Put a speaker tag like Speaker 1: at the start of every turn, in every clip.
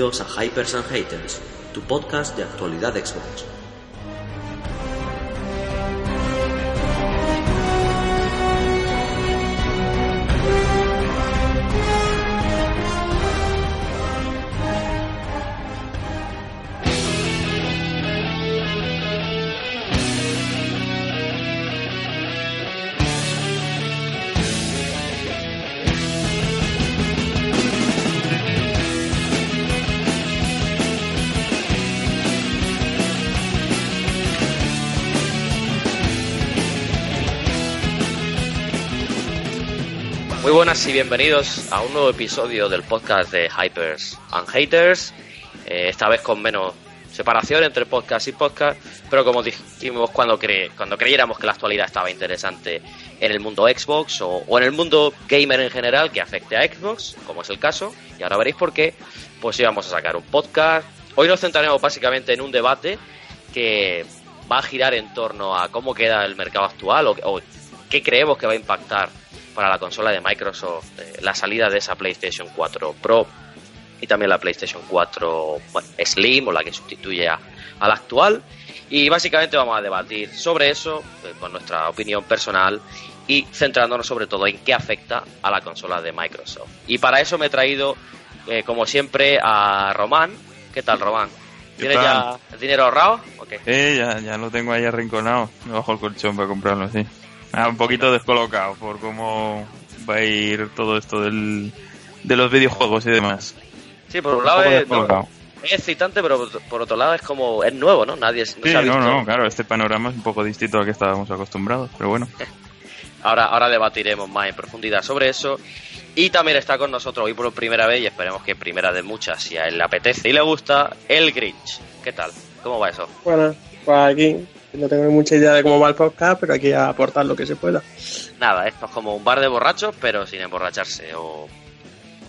Speaker 1: Bienvenidos a Hypers and Haters, tu podcast de actualidad Xbox.
Speaker 2: Muy buenas y bienvenidos a un nuevo episodio del podcast de Hypers and Haters. Eh, esta vez con menos separación entre podcast y podcast, pero como dijimos cuando, cre cuando creyéramos que la actualidad estaba interesante en el mundo Xbox o, en el mundo gamer en general que afecte a Xbox, como es el caso, y ahora veréis por qué, pues íbamos a sacar un podcast. Hoy nos centraremos básicamente en un debate que va a girar en torno a cómo queda el mercado actual o qué creemos que va a impactar para la consola de Microsoft eh, la salida de esa PlayStation 4 Pro y también la PlayStation 4 bueno, Slim o la que sustituye a, a, la actual y básicamente vamos a debatir sobre eso eh, con nuestra opinión personal y centrándonos sobre todo en qué afecta a la consola de Microsoft y para eso me he traído eh, como siempre a Román ¿qué tal Román? ¿Tienes ya el dinero ahorrado?
Speaker 3: Okay. Eh, ya, ya lo tengo ahí arrinconado bajo el colchón para comprarlo así Ah, un poquito descolocado por cómo va a ir todo esto del, de los videojuegos y demás.
Speaker 2: Sí, por un lado es, no, es, excitante, pero por otro lado es como es nuevo, ¿no? Nadie no
Speaker 3: sí,
Speaker 2: se ha visto.
Speaker 3: no, no, claro, este panorama es un poco distinto al que estábamos acostumbrados, pero bueno.
Speaker 2: ahora, ahora debatiremos más en profundidad sobre eso. Y también está con nosotros hoy por primera vez, y esperemos que primera de muchas, si a él le apetece y le gusta, el Grinch. ¿Qué tal? ¿Cómo va eso?
Speaker 4: Bueno, pues aquí no tengo mucha idea de cómo va el podcast, pero hay que aportar lo que se pueda.
Speaker 2: Nada, esto es como un bar de borrachos, pero sin emborracharse, o,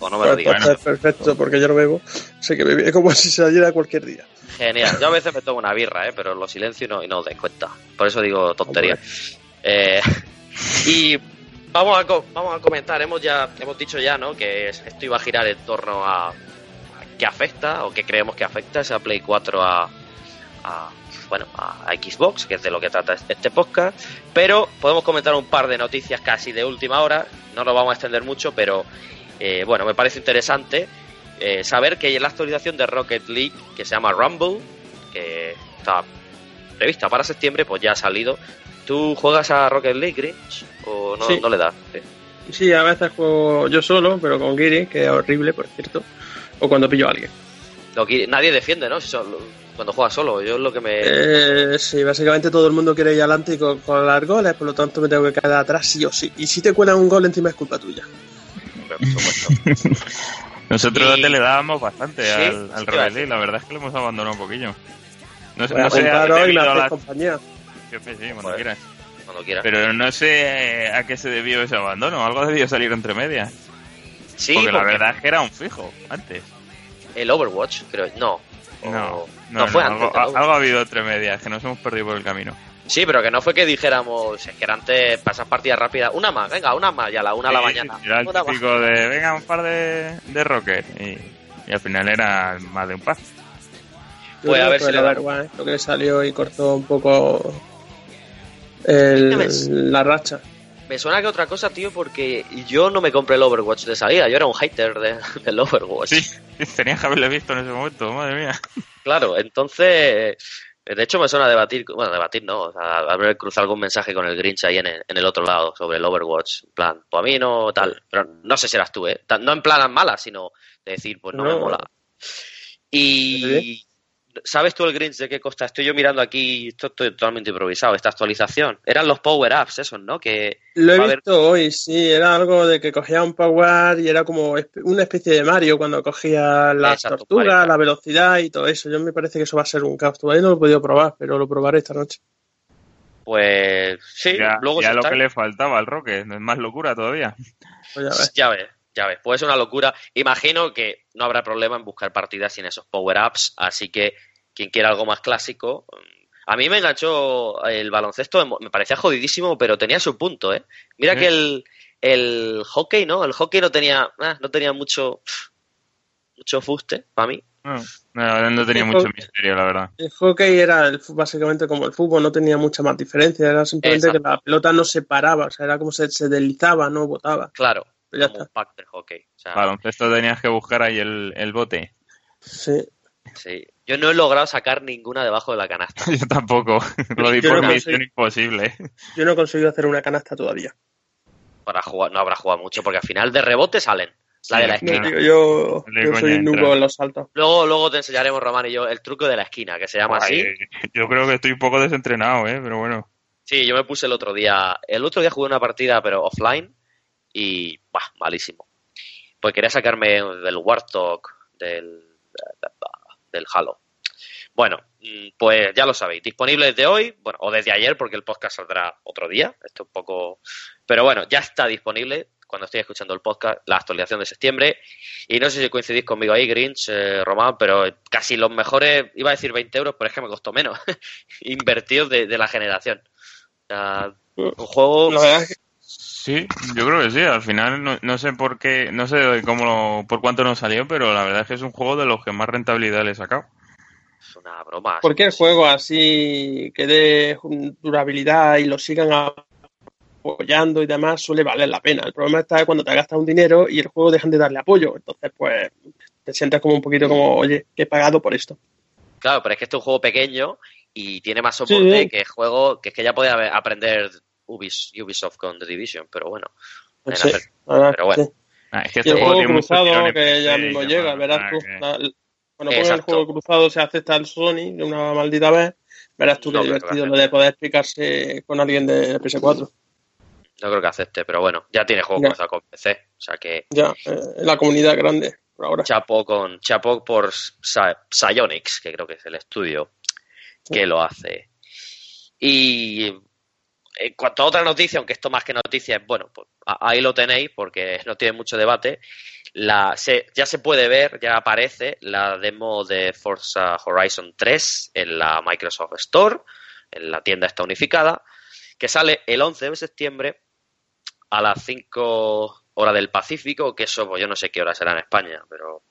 Speaker 2: o no me lo digas.
Speaker 4: Bueno. Perfecto, porque yo no bebo. Sé que bebí como si saliera cualquier día.
Speaker 2: Genial. Yo a veces me tomo una birra, ¿eh? pero lo silencio y no, y no os dais cuenta. Por eso digo tontería. Eh, y vamos a, vamos a comentar, hemos ya hemos dicho ya ¿no? que esto iba a girar en torno a, a qué afecta o qué creemos que afecta esa Play 4 a, a bueno, a Xbox, que es de lo que trata este podcast, pero podemos comentar un par de noticias casi de última hora, no nos vamos a extender mucho, pero eh, bueno, me parece interesante eh, saber que la actualización de Rocket League, que se llama Rumble, que está prevista para septiembre, pues ya ha salido. ¿Tú juegas a Rocket League, Grinch? ¿O no,
Speaker 4: Sí.
Speaker 2: no le das? Sí.
Speaker 4: Sí, a veces juego yo solo, pero con Giri, que es horrible, por cierto. O cuando pillo a alguien.
Speaker 2: Nadie defiende, ¿no? Si son- cuando juegas solo, yo es lo que me...
Speaker 4: Eh, sí, básicamente todo el mundo quiere ir adelante y con, con las goles, por lo tanto me tengo que quedar atrás sí o sí. Y si te cuelan un gol encima es culpa tuya.
Speaker 2: Hombre, por supuesto.
Speaker 3: Nosotros
Speaker 2: Y-
Speaker 3: te le dábamos bastante
Speaker 2: Sí,
Speaker 3: al, al
Speaker 2: sí, te iba a
Speaker 3: Rebel, la verdad es que lo hemos abandonado un poquillo. No,
Speaker 4: a
Speaker 3: no sé
Speaker 4: hoy
Speaker 3: la-
Speaker 4: compañía.
Speaker 3: Sí, cuando quieras.
Speaker 2: Cuando quieras.
Speaker 3: Pero no sé a qué se debió ese abandono, algo debió salir entre medias.
Speaker 2: sí,
Speaker 3: porque la verdad es que era un fijo antes.
Speaker 2: el Overwatch, creo. No. O-
Speaker 3: No,
Speaker 2: no, fue antes.
Speaker 3: algo,
Speaker 2: Overwatch.
Speaker 3: algo ha habido entre medias que nos hemos perdido por el camino.
Speaker 2: Sí, pero que no fue que dijéramos, es que era antes pasas partidas rápidas, una más, venga, una más, y a la una de la
Speaker 3: Sí,
Speaker 2: mañana.
Speaker 3: Era el
Speaker 2: más.
Speaker 3: típico de, venga, un par de, de Rocket. Y, y al final era más de un par.
Speaker 2: Pues a ver si le da.
Speaker 4: Lo que le salió y cortó un poco el-
Speaker 2: ¿Qué ves?
Speaker 4: la racha.
Speaker 2: Me suena que otra cosa, tío, porque yo no me compré el Overwatch de salida, yo era un hater de- del Overwatch.
Speaker 3: Sí, tenías que haberle visto en ese momento, madre mía.
Speaker 2: Claro, entonces, de hecho me suena a debatir, bueno, debatir no, o sea, haber cruzado algún mensaje con el Grinch ahí en el, en el otro lado sobre el Overwatch, en plan, pues a mí no tal, pero no sé si eras tú, ¿eh? No en plan mala, sino de decir, pues no, me
Speaker 4: No.
Speaker 2: mola. Y, ¿sabes tú el Grinch de qué costa? Estoy yo mirando aquí, esto estoy totalmente improvisado, esta actualización. Eran los power-ups esos, ¿no? Que
Speaker 4: Lo he
Speaker 2: haber-
Speaker 4: visto hoy, sí, era algo de que cogía un power y era como una especie de Mario cuando cogía las
Speaker 2: Exacto,
Speaker 4: tortugas,
Speaker 2: Mario.
Speaker 4: la velocidad y todo eso. Yo me parece que eso va a ser un caos. Todavía no lo he podido probar, pero lo probaré esta noche.
Speaker 2: Pues sí,
Speaker 3: ya
Speaker 2: luego
Speaker 3: ya
Speaker 2: se
Speaker 3: lo
Speaker 2: está-
Speaker 3: que le faltaba al Rocket, es más locura todavía.
Speaker 4: Pues ya ves.
Speaker 2: Ya ves, ya ves. Pues es una locura. Imagino que no habrá problema en buscar partidas sin esos power-ups, así que quien quiera algo más clásico. mm, A mí me enganchó el baloncesto, me parecía jodidísimo, pero tenía su punto, ¿eh? Mira que el, el hockey, ¿no? El hockey no tenía, ah, no tenía mucho, mucho fuste para mí.
Speaker 3: No, no, no tenía mucho misterio, la verdad.
Speaker 4: El hockey era el básicamente como el fútbol, no tenía mucha más diferencia. Era simplemente
Speaker 2: Exacto.
Speaker 4: que la pelota no se paraba, o sea, era como se, se deslizaba, no botaba.
Speaker 2: Claro,
Speaker 4: ya
Speaker 2: como
Speaker 4: está.
Speaker 2: un pack de hockey. O sea,
Speaker 3: Baloncesto tenías que buscar ahí el, el bote.
Speaker 4: Sí.
Speaker 2: sí. Yo no he logrado sacar ninguna debajo de la canasta.
Speaker 3: Yo tampoco. Lo di por
Speaker 4: no
Speaker 3: misión imposible.
Speaker 4: Yo no he conseguido hacer una canasta todavía.
Speaker 2: Para jugar, no habrá jugado mucho, porque al final de rebote salen. La de la
Speaker 4: No,
Speaker 2: esquina.
Speaker 4: yo, yo soy nubo en los saltos.
Speaker 2: Luego, luego te enseñaremos, Román y yo, el truco de la esquina, que se llama así.
Speaker 3: Yo creo que estoy un poco desentrenado, ¿eh? Pero bueno.
Speaker 2: Sí, yo me puse el otro día. El otro día jugué una partida, pero offline, y. ¡Bah! Malísimo. Pues quería sacarme del Warthog, del. del Halo. Bueno, mm, pues ya lo sabéis. Disponible desde hoy, bueno, o desde ayer, porque el podcast saldrá otro día. Esto un poco. Pero bueno, ya está disponible cuando estoy escuchando el podcast, la actualización de septiembre. Y no sé si coincidís conmigo ahí, Grinch, eh, Román, pero casi los mejores, iba a decir 20 euros, pero es que me costó menos. Invertidos de, la generación. Sea, un juego.
Speaker 4: La verdad es que
Speaker 3: Sí, yo creo que sí. Al final no, no sé por qué, no sé cómo lo- por cuánto nos salió, pero la verdad es que es un juego de los que más rentabilidad le he sacado.
Speaker 2: Es una broma.
Speaker 4: cualquier juego así que dé durabilidad y lo sigan apoyando y demás suele valer la pena. El problema está cuando te gastas un dinero y el juego dejan de darle apoyo. Entonces, pues, te sientes como un poquito como, oye, que he pagado por esto.
Speaker 2: Claro, pero es que este es un juego pequeño y tiene más soporte
Speaker 4: Sí.
Speaker 2: que juego, que es que ya podía haber- aprender Ubis- Ubisoft con The Division, pero bueno. en
Speaker 4: Sí,
Speaker 2: hacer-
Speaker 4: verdad
Speaker 2: pero bueno.
Speaker 4: sí.
Speaker 3: Ah, es que
Speaker 4: Y
Speaker 3: este
Speaker 4: el
Speaker 3: juego
Speaker 4: cruzado que ya
Speaker 3: y
Speaker 4: mismo llega, verás
Speaker 3: ah,
Speaker 4: tú.
Speaker 3: que-
Speaker 4: La- Cuando pongas el juego cruzado se acepta el Sony de una maldita vez, verás tú
Speaker 2: No
Speaker 4: qué divertido lo de poder explicarse con alguien de PS4.
Speaker 2: No creo que acepte, pero bueno, ya tiene juego
Speaker 4: Ya.
Speaker 2: cruzado con PC. O sea que
Speaker 4: Ya, eh, la comunidad grande, por ahora.
Speaker 2: chapo con chapo por Psy- Psyonix, que creo que es el estudio que lo hace. Y en cuanto a otra noticia, aunque esto más que noticia es, bueno, pues ahí lo tenéis porque no tiene mucho debate. La, se- ya se puede ver, ya aparece la demo de Forza Horizon 3 en la Microsoft Store, en la tienda esta unificada, que sale el 11 de septiembre a las 5 horas del Pacífico, que eso pues yo no sé qué hora será en España, pero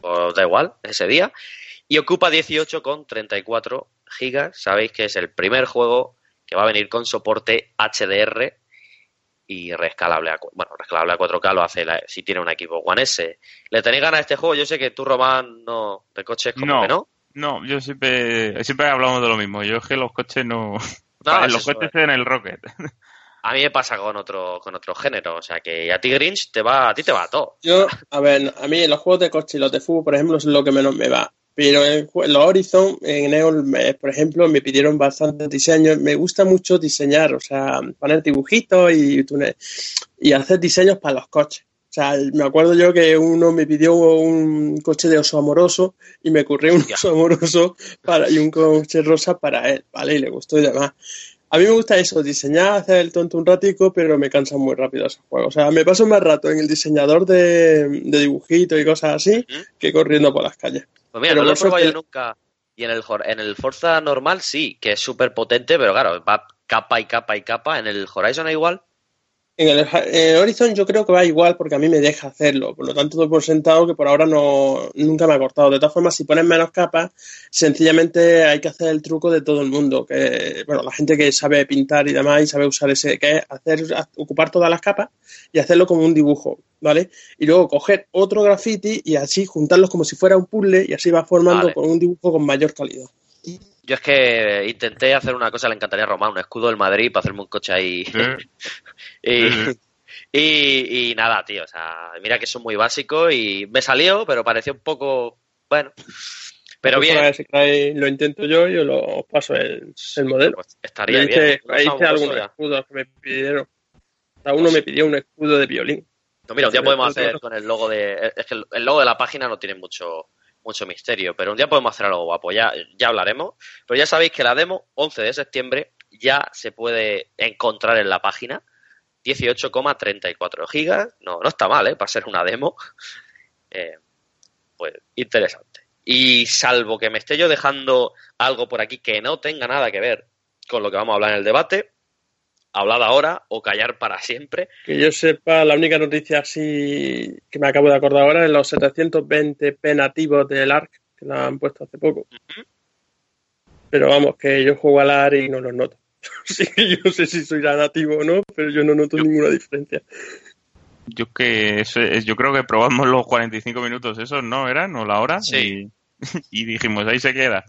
Speaker 2: pues da igual, ese día. Y ocupa 18,34 gigas. Sabéis que es el primer juego que va a venir con soporte HDR y rescalable a, bueno, rescalable a 4K lo hace la- si tiene un equipo One S. ¿Le tenéis ganas a este juego? Yo sé que tú, Román, no, de coches como
Speaker 3: No.
Speaker 2: que no.
Speaker 3: No, yo siempre, siempre hablamos de lo mismo. Yo es que los coches no.
Speaker 2: No,
Speaker 3: Vale,
Speaker 2: es
Speaker 3: los
Speaker 2: eso,
Speaker 3: coches
Speaker 2: eh.
Speaker 3: en el Rocket.
Speaker 2: A mí me pasa con otro, con otro género. O sea que a ti, Grinch, te va, a ti te va todo.
Speaker 4: Yo, a ver, a mí los juegos de coche y los de fútbol, por ejemplo, es lo que menos me va. Pero en los Horizon, en Neon, me- por ejemplo, me pidieron bastantes diseños. Me gusta mucho diseñar, o sea, poner dibujitos y, y hacer diseños para los coches. O sea, me acuerdo yo que uno me pidió un coche de oso amoroso y me ocurrió un oso amoroso para, y un coche rosa para él, ¿vale? Y le gustó y demás. A mí me gusta eso, diseñar, hacer el tonto un ratico, pero me cansan muy rápido esos juegos. O sea, me paso más rato en el diseñador de, de dibujitos y cosas así que corriendo por las calles.
Speaker 2: Pues mira,
Speaker 4: Pero
Speaker 2: no lo he probado yo nunca. Y en el, en el Forza normal sí, que es súper potente, pero claro, va capa y capa y capa. En el Horizon es igual.
Speaker 4: En el, en el Horizon yo creo que va igual porque a mí me deja hacerlo. Por lo tanto, doy por sentado que por ahora no nunca me ha cortado. De todas formas, si pones menos capas, sencillamente hay que hacer el truco de todo el mundo. Que, bueno, la gente que sabe pintar y demás y sabe usar ese, que es hacer, ocupar todas las capas y hacerlo como un dibujo, ¿vale? Y luego coger otro graffiti y así juntarlos como si fuera un puzzle y así va formando
Speaker 2: Vale.
Speaker 4: con un dibujo con mayor calidad.
Speaker 2: Yo es que intenté hacer una cosa, le encantaría a Román, un escudo del Madrid para hacerme un coche ahí. y, y, y nada, tío, o sea, mira que son muy básicos y me salió, pero pareció un poco, bueno, pero bien,
Speaker 4: vez lo intento yo y os lo paso el, el modelo.
Speaker 2: pues estaría bien.
Speaker 4: ahí hice algunos
Speaker 2: eso ya.
Speaker 4: escudos que me pidieron. Cada uno me pidió un escudo de violín.
Speaker 2: No, mira, un día podemos hacer con el logo de. Es que el- el logo de la página no tiene mucho mucho misterio, pero un día podemos hacer algo guapo, ya, ya hablaremos. Pero ya sabéis que la demo, 11 de septiembre, ya se puede encontrar en la página. 18,34 gigas, no, no está mal, ¿eh? Para ser una demo. Eh, pues interesante. Y salvo que me esté yo dejando algo por aquí que no tenga nada que ver con lo que vamos a hablar en el debate, hablad ahora o callar para siempre.
Speaker 4: Que yo sepa, la única noticia así que me acabo de acordar ahora es los 720p nativos del ARC, que la han puesto hace poco. Pero vamos, que yo juego al ARC y no los noto. Que yo no sé si soy nativo o no, pero yo no noto ninguna diferencia.
Speaker 3: Yo que yo creo que probamos los 45 minutos esos, ¿no? ¿Eran? ¿O la hora?
Speaker 2: Sí.
Speaker 3: Y, y dijimos, ahí se queda.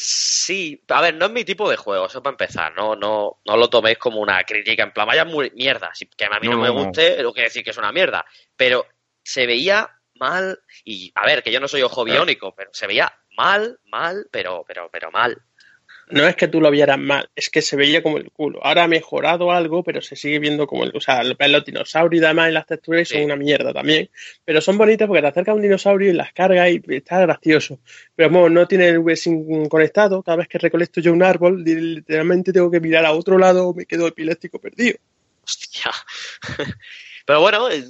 Speaker 2: Sí, a ver, no es mi tipo de juego, eso para empezar, no, no, no lo toméis como una crítica, en plan, vaya muy mierda, si- que a mí no,
Speaker 3: No,
Speaker 2: me
Speaker 3: no, no.
Speaker 2: guste, lo que decir que es una mierda, pero se veía mal, y a ver, que yo no soy ojo biónico, pero se veía mal, mal, pero, pero, pero mal.
Speaker 4: No es que tú lo vieras mal, es que se veía como el culo. Ahora ha mejorado algo, pero se sigue viendo como el. O sea, ves los dinosaurios y demás y las texturas y son
Speaker 2: Sí.
Speaker 4: una mierda también. Pero son bonitas porque te acercas a un dinosaurio y las cargas y está gracioso. Pero como no tiene el V-Sync conectado, cada vez que recolecto yo un árbol, li- literalmente tengo que mirar a otro lado o me quedo epiléptico perdido.
Speaker 2: Hostia. Pero bueno, eh,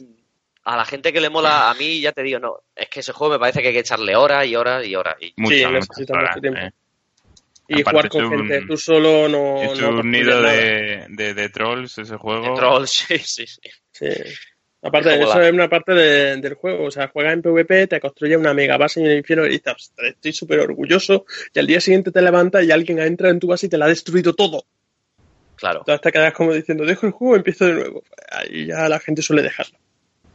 Speaker 2: a la gente que le mola, a mí ya te digo, no, es que ese juego me parece que hay que echarle horas y horas y horas. Y
Speaker 3: Muchas, muchas
Speaker 4: necesita
Speaker 3: horas,
Speaker 4: mucho tiempo.
Speaker 3: ¿eh?
Speaker 4: Y
Speaker 3: Aparte
Speaker 4: jugar con
Speaker 3: un-
Speaker 4: gente, tú solo no.
Speaker 3: Es
Speaker 4: no
Speaker 3: un nido de, de, de trolls ese juego.
Speaker 2: de trolls, sí, sí, sí.
Speaker 4: Sí. Aparte,
Speaker 2: Es
Speaker 4: eso
Speaker 2: la-
Speaker 4: es una parte de- del juego. O sea, juegas en PvP, te construyes una mega base en el infierno y dices, "Ostras, estoy súper orgulloso. Y al día siguiente te levantas y alguien entra en tu base y te la ha destruido todo.
Speaker 2: Claro.
Speaker 4: Entonces te quedas como diciendo, dejo el juego y empiezo de nuevo. Ahí ya la gente suele dejarlo.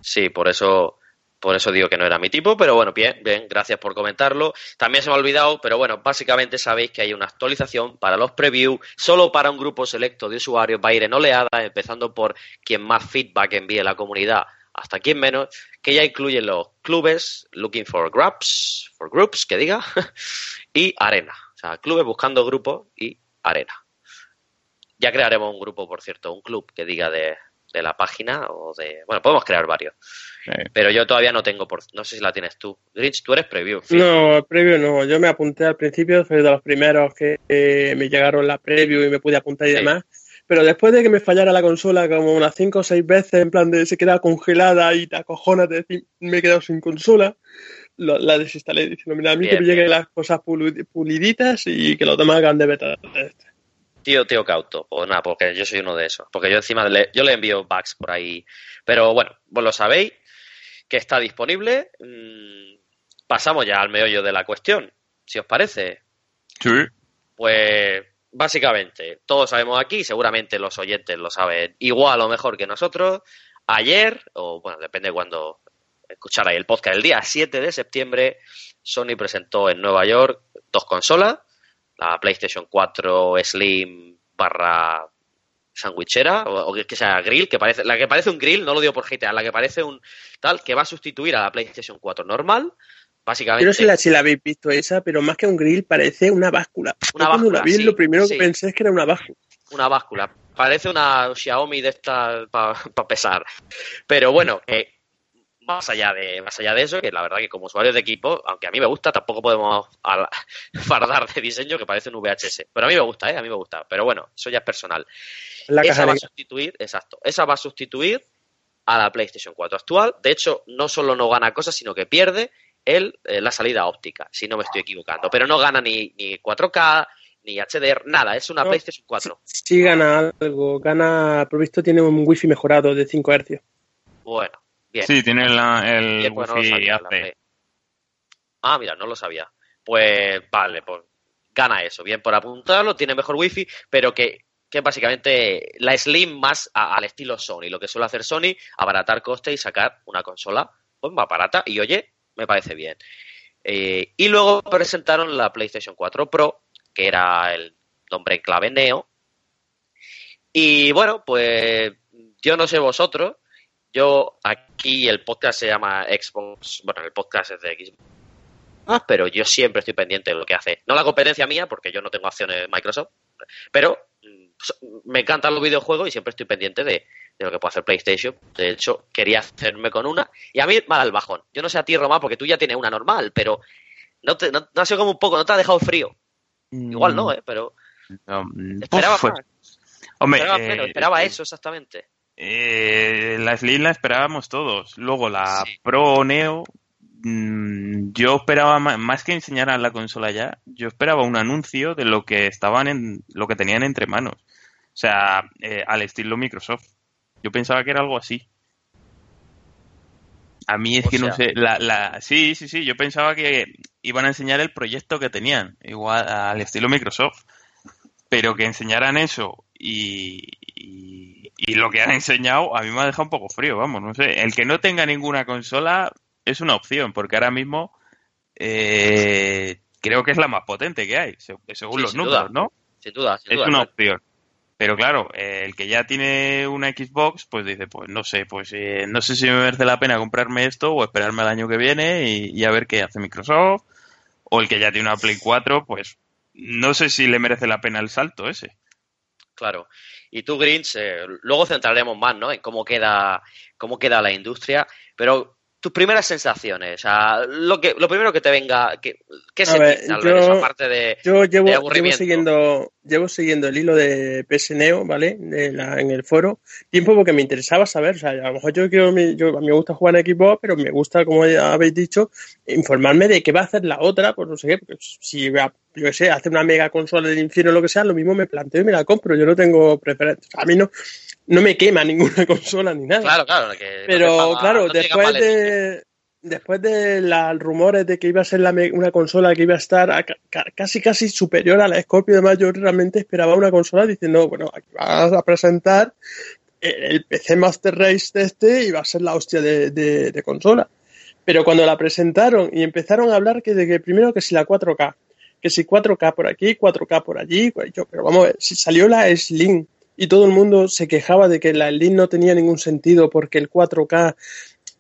Speaker 2: Sí, por eso, por eso digo que no era mi tipo, pero bueno, bien, bien, gracias por comentarlo. También se me ha olvidado, pero bueno, básicamente sabéis que hay una actualización para los previews, solo para un grupo selecto de usuarios, va a ir en oleada, empezando por quien más feedback envíe la comunidad hasta quien menos, que ya incluyen los clubes, looking for groups, for groups, que diga, y arena. O sea, clubes buscando grupos y arena. Ya crearemos un grupo, por cierto, un club que diga de, de la página o de... Bueno, podemos crear varios. Pero yo todavía no tengo, por, no sé si la tienes tú. Grinch, tú eres preview. en fin.
Speaker 4: No, previo no. Yo me apunté al principio, fui de los primeros que eh, me llegaron la preview y me pude apuntar y
Speaker 2: Sí.
Speaker 4: demás. Pero después de que me fallara la consola como unas 5 o 6 veces, en plan de se queda congelada y te acojonas de decir, me he quedado sin consola, lo- la desinstalé diciendo, mira, a mí
Speaker 2: Bien,
Speaker 4: que me lleguen las cosas puli- puliditas y que los demás hagan de beta.
Speaker 2: Tío, tío cauto. Pues nada, porque yo soy uno de esos. Porque yo encima le, yo le envío bugs por ahí. Pero bueno, vos lo sabéis, que está disponible. Mm, pasamos ya al meollo de la cuestión, si os parece.
Speaker 3: sí.
Speaker 2: Pues básicamente, todos sabemos aquí, seguramente los oyentes lo saben igual o mejor que nosotros. Ayer, o bueno, depende de cuando escucharais el podcast, el día 7 de septiembre, Sony presentó en Nueva York dos consolas, la PlayStation 4 Slim barra sandwichera, o, o que sea grill, que parece, la que parece un grill, no lo digo por GTA, la que parece un tal, que va a sustituir a la PlayStation 4 normal, básicamente.
Speaker 4: Yo no sé la- si la habéis visto esa, pero más que un grill parece una báscula.
Speaker 2: Una
Speaker 4: Yo cuando
Speaker 2: báscula,
Speaker 4: la vi,
Speaker 2: sí,
Speaker 4: lo primero
Speaker 2: sí.
Speaker 4: que pensé es que era una báscula.
Speaker 2: una báscula. Parece una Xiaomi de esta para pesar. Pero bueno, que más allá de más allá de eso, que la verdad que como usuarios de equipo, aunque a mí me gusta, tampoco podemos al- fardar de diseño que parece un VHS. Pero a mí me gusta, ¿eh? A mí me gusta. Pero bueno, eso ya es personal.
Speaker 4: La
Speaker 2: esa
Speaker 4: caja
Speaker 2: va a sustituir, exacto, esa va a sustituir a la PlayStation 4 actual. De hecho, no solo no gana cosas, sino que pierde el, eh, la salida óptica, si no me estoy equivocando. Pero no gana ni, ni 4K, ni HDR, nada, es una
Speaker 4: No.
Speaker 2: PlayStation 4.
Speaker 4: Sí gana algo, gana, por visto tiene un wifi mejorado de 5 Hz.
Speaker 2: Bueno, bien.
Speaker 3: Sí, tiene la- el
Speaker 2: Bien, pues no
Speaker 3: wifi
Speaker 2: sabía, la
Speaker 3: AC.
Speaker 2: Ah, mira, no lo sabía. Pues vale, pues gana eso. Bien por apuntarlo, tiene mejor wifi, pero que, que básicamente la Slim más a- al estilo Sony. Lo que suele hacer Sony, abaratar costes y sacar una consola pues, más barata. Y oye, me parece bien. Eh, y luego presentaron la PlayStation 4 Pro, que era el nombre en clave Neo. Y bueno, pues yo no sé vosotros, yo aquí el podcast se llama Xbox, bueno, el podcast es de Xbox, Ah, pero yo siempre estoy pendiente de lo que hace. No la competencia mía, porque yo no tengo acciones de Microsoft, pero mm, me encantan los videojuegos y siempre estoy pendiente de, de lo que puede hacer PlayStation. De hecho, quería hacerme con una y a mí mal al bajón. Yo no sé a ti, Román, porque tú ya tienes una normal, pero no, te, no, no ha sido como un poco, no te ha dejado frío. Igual no, ¿eh? Pero
Speaker 3: No, mm,
Speaker 2: esperaba
Speaker 3: uf,
Speaker 2: más,
Speaker 3: Hombre,
Speaker 2: esperaba
Speaker 3: eh,
Speaker 2: menos, esperaba eso exactamente.
Speaker 3: Eh, la Slim la esperábamos todos. Luego la
Speaker 2: Sí.
Speaker 3: Pro Neo, mm, yo esperaba más, que enseñaran la consola ya, yo esperaba un anuncio de lo que estaban en, lo que tenían entre manos. O sea, eh, al estilo Microsoft. Yo pensaba que era algo así. A mí es
Speaker 2: O
Speaker 3: que no sé, la, la, sí, sí, sí, yo pensaba que iban a enseñar el proyecto que tenían, igual al estilo Microsoft, pero que enseñaran eso y, y, y lo que han enseñado a mí me ha dejado un poco frío, vamos, no sé, el que no tenga ninguna consola es una opción, porque ahora mismo eh, creo que es la más potente que hay, se- según
Speaker 2: Sí,
Speaker 3: los números,
Speaker 2: duda.
Speaker 3: ¿no?
Speaker 2: Sin duda, sin
Speaker 3: es
Speaker 2: duda.
Speaker 3: una opción. Pero claro, eh, el que ya tiene una Xbox, pues dice, pues no sé, pues eh, no sé si me merece la pena comprarme esto o esperarme al año que viene y, y a ver qué hace Microsoft. O el que ya tiene una Play 4, pues no sé si le merece la pena el salto ese.
Speaker 2: Claro. Y tú, Grinch, eh, luego centraremos más, ¿no? En cómo queda, cómo queda la industria. Pero tus primeras sensaciones, o sea, lo que, lo primero que te venga, que, ¿qué sentiste al ver eso? Aparte de,
Speaker 4: Yo llevo,
Speaker 2: de
Speaker 4: llevo
Speaker 2: aburrimiento.
Speaker 4: siguiendo, llevo siguiendo el hilo de PSNeo, ¿vale? De la- en el foro, tiempo porque me interesaba saber, o sea, a lo mejor yo quiero, yo, a mí me gusta jugar en Xbox, pero me gusta, como ya habéis dicho, informarme de qué va a hacer la otra, pues no sé qué, porque si va, yo qué sé, hace una mega consola del infierno o lo que sea, lo mismo me planteo y me la compro, yo no tengo preferencia, a mí no, no me quema ninguna consola ni nada.
Speaker 2: claro, claro, que
Speaker 4: Pero claro,
Speaker 2: no
Speaker 4: después de después de los rumores de que iba a ser la una consola que iba a estar a ca- ca- casi casi superior a la Scorpio, además yo realmente esperaba una consola diciendo, bueno, aquí vas a presentar el, el PC Master Race de este y va a ser la hostia de, de- de consola. Pero cuando la presentaron y empezaron a hablar que de que primero que si la 4K, que si 4K por aquí, 4K por allí, pues yo, pero vamos a ver, si salió la Slim y todo el mundo se quejaba de que la Slim no tenía ningún sentido porque el 4K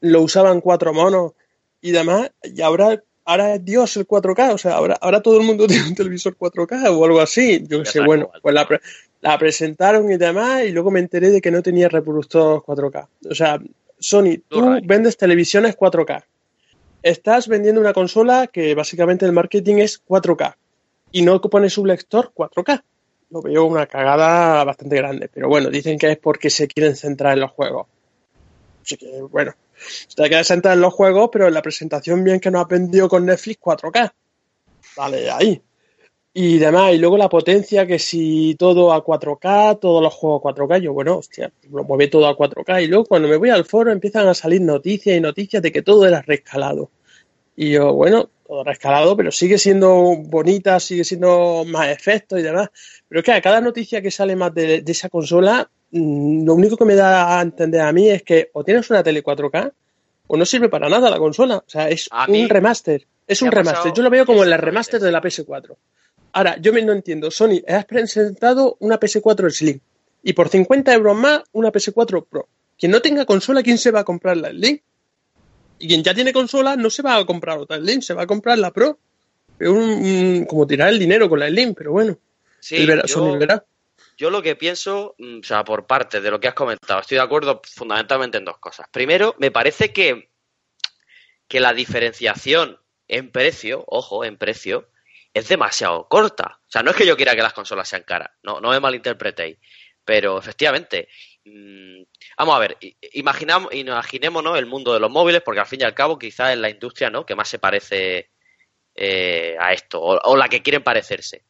Speaker 4: lo usaban cuatro monos y demás, y ahora, ahora es Dios el 4K, o sea, ahora, ahora todo el mundo tiene un televisor 4K o algo así, yo qué sé, bueno, pues la, pre- la presentaron y demás, y luego me enteré de que no tenía reproductor 4K. O sea, Sony, tú vendes televisiones 4K. Estás vendiendo una consola que básicamente el marketing es 4K y no pones un lector 4K. Lo veo una cagada bastante grande, pero bueno, dicen que es porque se quieren centrar en los juegos. Así que, bueno, se quieren centrar en los juegos, pero en la presentación bien que nos ha vendido con Netflix 4K. Vale, ahí. Y demás, y luego la potencia, que si todo a 4K, todos los juegos 4K, yo, bueno, hostia, lo mueve todo a 4K. Y luego cuando me voy al foro empiezan a salir noticias y noticias de que todo era rescalado. Y yo, bueno, todo rescalado, pero sigue siendo bonita, sigue siendo más efectos y demás. Pero es que a cada noticia que sale más de, de esa consola, mm, lo único que me da a entender a mí es que o tienes una tele 4K o no sirve para nada la consola. O sea, es
Speaker 2: A
Speaker 4: un remaster. Es un remaster. Yo lo veo como en la
Speaker 2: exactamente
Speaker 4: remaster de la PS4. Ahora, yo me no entiendo. Sony, has presentado una PS4 Slim y por 50 euros más una PS4 Pro. Quien no tenga consola, ¿quién se va a comprar la Slim? Y quien ya tiene consola no se va a comprar otra Slim, se va a comprar la Pro. Es un, un- como tirar el dinero con la Slim, pero bueno.
Speaker 2: Sí,
Speaker 4: verá,
Speaker 2: yo-. Yo lo que pienso, mm, o sea, por parte de lo que has comentado, estoy de acuerdo fundamentalmente en dos cosas. Primero, me parece que, que la diferenciación en precio, ojo, en precio, es demasiado corta. O sea, no es que yo quiera que las consolas sean caras, no, no me malinterpretéis, pero efectivamente, mm, vamos a ver, imaginémonos el mundo de los móviles, porque al fin y al cabo quizás es la industria ¿no? que más se parece eh, a esto, o, o la que quieren parecerse.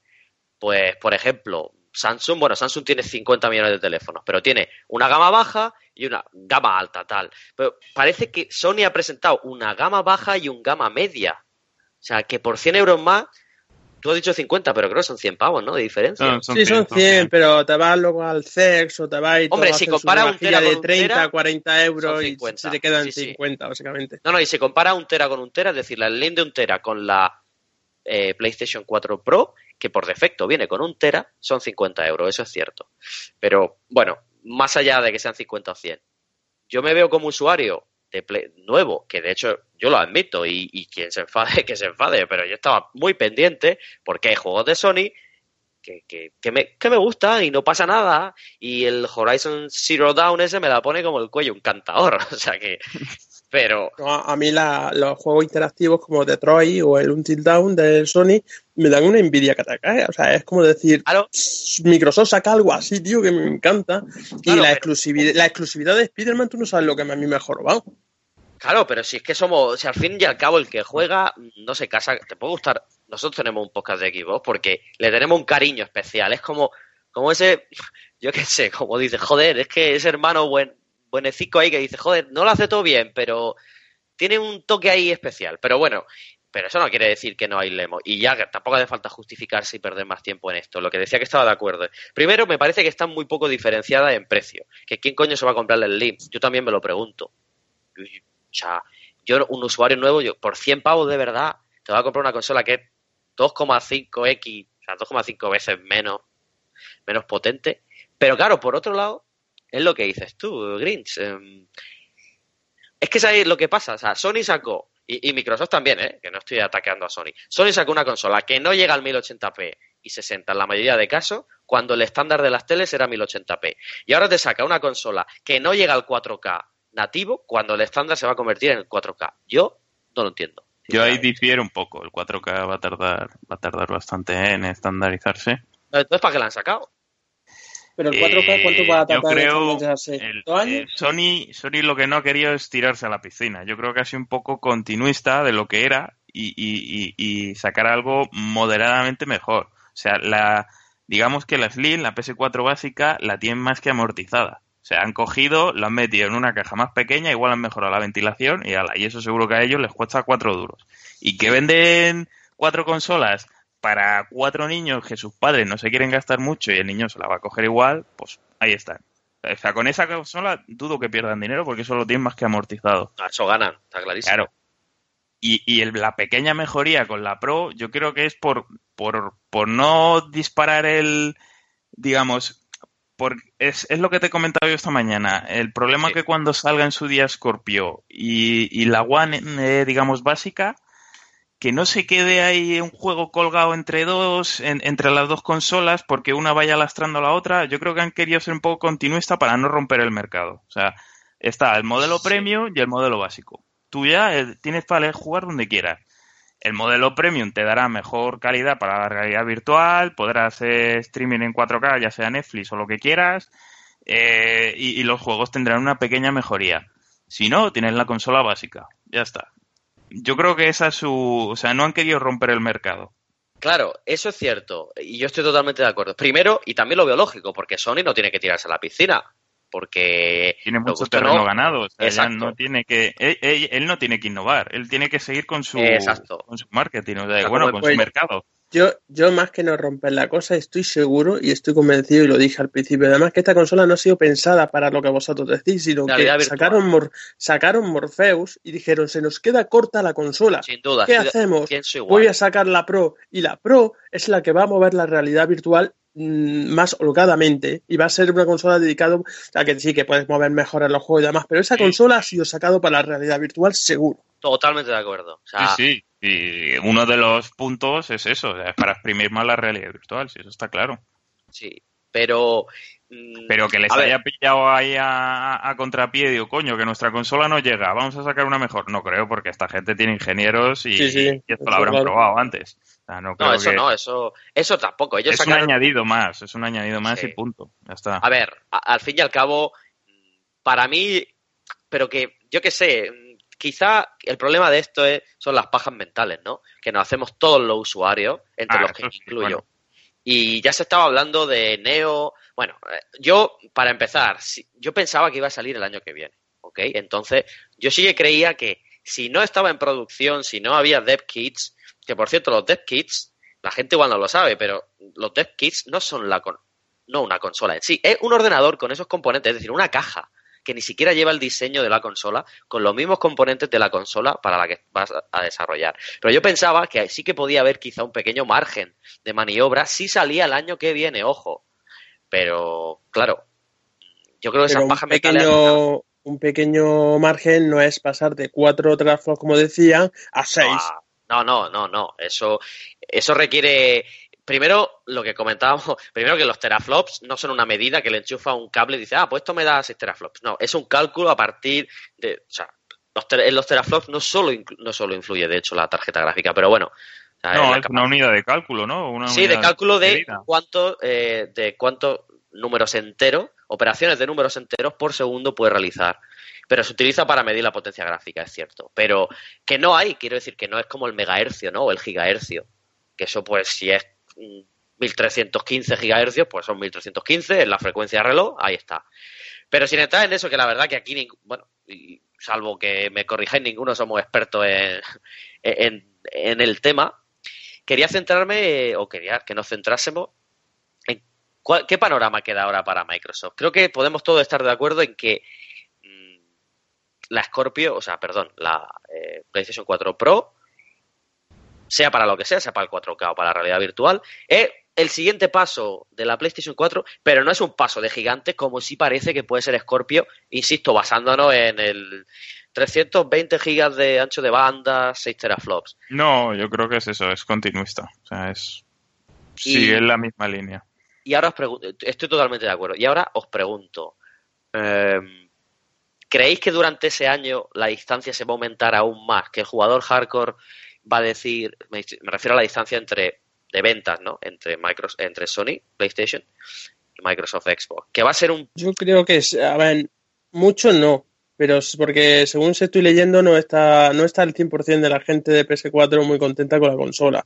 Speaker 2: Pues, por ejemplo, Samsung, bueno, Samsung tiene 50 millones de teléfonos, pero tiene una gama baja y una gama alta, tal. Pero parece que Sony ha presentado una gama baja y un gama media. O sea, que por 100 euros más, tú has dicho 50, pero creo que son 100 pavos, ¿no? De diferencia.
Speaker 3: Son
Speaker 4: sí, son
Speaker 3: 100,
Speaker 4: 100, pero te vas luego al sex o te vas y
Speaker 2: Hombre,
Speaker 4: todo
Speaker 2: si compara un tera
Speaker 4: de
Speaker 2: con un
Speaker 4: 30,
Speaker 2: tera,
Speaker 4: 40 euros
Speaker 2: son
Speaker 4: y
Speaker 2: 50.
Speaker 4: se te quedan
Speaker 2: Sí, sí.
Speaker 4: 50, básicamente.
Speaker 2: No, no, y se compara un tera con un tera, es decir, la línea de un tera con la eh, PlayStation 4 Pro, que por defecto viene con un tera, son 50 euros, eso es cierto. Pero bueno, más allá de que sean 50 o 100, yo me veo como usuario de Play- nuevo, que de hecho yo lo admito y, y quien se enfade, que se enfade, pero yo estaba muy pendiente porque hay juegos de Sony que, que, que me, que me gustan y no pasa nada y el Horizon Zero Dawn ese me la pone como el cuello un cantador, o sea que... Pero,
Speaker 4: a mí la- los juegos interactivos como Detroit o el Until Dawn de Sony me dan una envidia que te cae. O sea, es como decir,
Speaker 2: claro,
Speaker 4: Microsoft saca algo así, tío, que me encanta. y la,
Speaker 2: pero-
Speaker 4: exclusividad, la exclusividad de Spider-Man, tú no sabes lo que a mí me ha jorobado.
Speaker 2: Claro, pero si es que somos, si al fin y al cabo el que juega no se casa, te puede gustar. Nosotros tenemos un podcast de Xbox porque le tenemos un cariño especial. Es como, como ese, yo qué sé, como dice, joder, es que ese hermano buen, buenecico ahí que dice, joder, no lo hace todo bien, pero tiene un toque ahí especial. Pero bueno, pero eso no quiere decir que no aislemos. Y ya tampoco hace falta justificarse y perder más tiempo en esto. Lo que decía que estaba de acuerdo. Primero, me parece que están muy poco diferenciadas en precio. Que quién coño se va a comprarle el Slim. Yo también me lo pregunto. O sea, yo, un usuario nuevo, yo por 100 pavos de verdad, te va a comprar una consola que es 2,5x, o sea, 2,5 veces menos, menos potente. Pero claro, por otro lado, es lo que dices tú, Grinch. em, es que sabéis lo que pasa. O sea, Sony sacó, y, y Microsoft también, ¿eh? que no estoy atacando a Sony. Sony sacó una consola que no llega al 1080p y 60 en la mayoría de casos, cuando el estándar de las teles era 1080p. Y ahora te saca una consola que no llega al 4K nativo, cuando el estándar se va a convertir en el 4K. Yo no lo entiendo.
Speaker 3: Yo ahí difiero un poco. El 4K va a tardar, va a tardar bastante en estandarizarse.
Speaker 2: Entonces, ¿para qué la han sacado?
Speaker 4: Pero el 4K, ¿cuánto
Speaker 3: Eh,
Speaker 4: va a
Speaker 3: yo
Speaker 4: tardar en
Speaker 3: creo el-
Speaker 4: ¿Dos
Speaker 3: eh? Sony, Sony lo que no ha querido es tirarse a la piscina. Yo creo que ha sido un poco continuista de lo que era y, y- y- y sacar algo moderadamente mejor. O sea, la, digamos que la Slim, la PS4 básica, la tienen más que amortizada. O sea, han cogido, la han metido en una caja más pequeña, igual han mejorado la ventilación y, ala, y eso seguro que a ellos les cuesta cuatro duros. Y que venden cuatro consolas para cuatro niños que sus padres no se quieren gastar mucho y el niño se la va a coger igual, pues ahí están. O sea, con esa consola dudo que pierdan dinero porque eso lo tienen más que amortizado.
Speaker 2: Eso ganan, está clarísimo.
Speaker 3: Claro. Y, y el- la pequeña mejoría con la Pro, yo creo que es por, por, por no disparar el, digamos, por, es, es lo que te he comentado yo esta mañana. El problema
Speaker 2: Sí.
Speaker 3: que cuando salga en su día Scorpio y, y la One, eh, digamos, básica, que no se quede ahí un juego colgado entre dos, en- entre las dos consolas, porque una vaya lastrando a la otra. Yo creo que han querido ser un poco continuista para no romper el mercado. O sea, está el modelo
Speaker 2: Sí.
Speaker 3: premium y el modelo básico. Tú ya eh, tienes para jugar donde quieras. El modelo premium te dará mejor calidad para la realidad virtual, podrás hacer streaming en 4K, ya sea Netflix o lo que quieras, eh, y, y los juegos tendrán una pequeña mejoría. Si no, tienes la consola básica. Ya está. Yo creo que esa es su... O sea, no han querido romper el mercado.
Speaker 2: Claro, eso es cierto. Y yo estoy totalmente de acuerdo. Primero, y también lo veo lógico, porque Sony no tiene que tirarse a la piscina. Porque.
Speaker 3: Tiene mucho terreno
Speaker 2: no,
Speaker 3: ganado. O sea, ya
Speaker 2: Exacto.
Speaker 3: no tiene que... Él, él- él no tiene que innovar. Él tiene que seguir con su,
Speaker 2: Exacto.
Speaker 3: con su marketing. O sea, bueno,
Speaker 2: como
Speaker 3: con su mercado.
Speaker 4: Yo, yo más que no romper la cosa, estoy seguro y estoy convencido, y lo dije al principio, además que esta consola no ha sido pensada para lo que vosotros decís, sino que sacaron, Mor- sacaron Morpheus y dijeron, se nos queda corta la consola.
Speaker 2: Sin duda.
Speaker 4: ¿Qué hacemos? Voy a sacar la Pro y la Pro es la que va a mover la realidad virtual más holgadamente y va a ser una consola dedicada a que sí que puedes mover mejor en los juegos y demás, pero esa
Speaker 3: Sí.
Speaker 4: consola ha sido sacado para la realidad virtual seguro.
Speaker 2: Totalmente de acuerdo. O sea,
Speaker 3: Sí, sí. Y uno de los puntos es eso, o sea, es para exprimir más la realidad virtual, si eso está claro.
Speaker 2: sí. pero... mm,
Speaker 3: Pero que les
Speaker 2: a ver,
Speaker 3: haya pillado ahí a, a contrapié, digo, coño, que nuestra consola no llega, vamos a sacar una mejor. No creo, porque esta gente tiene ingenieros y,
Speaker 4: Sí, sí,
Speaker 3: y esto lo habrán
Speaker 4: claro.
Speaker 3: probado antes. O sea, no creo
Speaker 2: No, eso
Speaker 3: que-
Speaker 2: no, eso, eso tampoco. Ellos
Speaker 3: es un añadido más, es un añadido más
Speaker 2: Sí.
Speaker 3: y punto. Ya está.
Speaker 2: A ver, a- al fin y al cabo, para mí, pero que yo qué sé, quizá el problema de esto es, son las pajas mentales, ¿no? Que nos hacemos todos los usuarios, entre
Speaker 3: Ah,
Speaker 2: los que incluyo.
Speaker 3: bueno.
Speaker 2: Y ya se estaba hablando de Neo. Bueno, eh, yo, para empezar, yo pensaba que iba a salir el año que viene, ¿ok? Entonces, yo sí que creía que si no estaba en producción, si no había dev kits, que por cierto, los dev kits, la gente igual no lo sabe, pero los dev kits no son la con- no una consola en sí, es un ordenador con esos componentes, es decir, una caja que ni siquiera lleva el diseño de la consola con los mismos componentes de la consola para la que vas a- desarrollar. Pero yo pensaba que sí que podía haber quizá un pequeño margen de maniobra si salía el año que viene, ojo. Pero, claro, yo creo que
Speaker 4: Pero
Speaker 2: esas mentales...
Speaker 4: pequeño, un pequeño margen no es pasar de cuatro teraflops, como decía, a seis.
Speaker 2: Ah, No, no, no, no. Eso, eso requiere. Primero, lo que comentábamos, primero que los teraflops no son una medida que le enchufa un cable y dice, ah, pues esto me da 6 teraflops. No, es un cálculo a partir de. O sea, los, ter- en los teraflops no solo, no solo influye, de hecho, la tarjeta gráfica, pero bueno. o sea,
Speaker 3: No, es una unidad de cálculo, ¿no? Una
Speaker 2: Sí, de cálculo de cuánto, eh, de cuántos números enteros, operaciones de números enteros por segundo puede realizar. Pero se utiliza para medir la potencia gráfica, es cierto. Pero que no hay, quiero decir que no es como el megahercio, ¿no? O el gigahercio. Que eso, pues, si es 1315 gigahercios, pues son 1315, es la frecuencia de reloj, ahí está. Pero sin entrar en eso, que la verdad que aquí, bueno, y salvo que me corrijáis, ninguno somos expertos en, en, en el tema, quería centrarme, eh, o quería que nos centrásemos en cuál- qué panorama queda ahora para Microsoft. Creo que podemos todos estar de acuerdo en que mm, la Scorpio, o sea, perdón, la eh, PlayStation 4 Pro, sea para lo que sea, sea para el 4K o para la realidad virtual, es el siguiente paso de la PlayStation 4, pero no es un paso de gigante como sí parece que puede ser Scorpio, insisto, basándonos en el 320 gigas de ancho de banda, 6 teraflops.
Speaker 3: No, yo creo que es eso, es continuista. O sea, es. Sigue en la misma línea.
Speaker 2: Y ahora os pregunto, estoy totalmente de acuerdo. Y ahora os pregunto, eh, ¿creéis que durante ese año la distancia se va a aumentar aún más? Que el jugador hardcore va a decir, me, me refiero a la distancia entre de ventas, ¿no? Entre Microsoft, entre Sony, PlayStation y Microsoft Xbox. Que va a ser un
Speaker 4: Yo creo que, es- a ver, mucho no, pero es porque según se estoy leyendo no está, no está el 100% de la gente de PS4 muy contenta con la consola.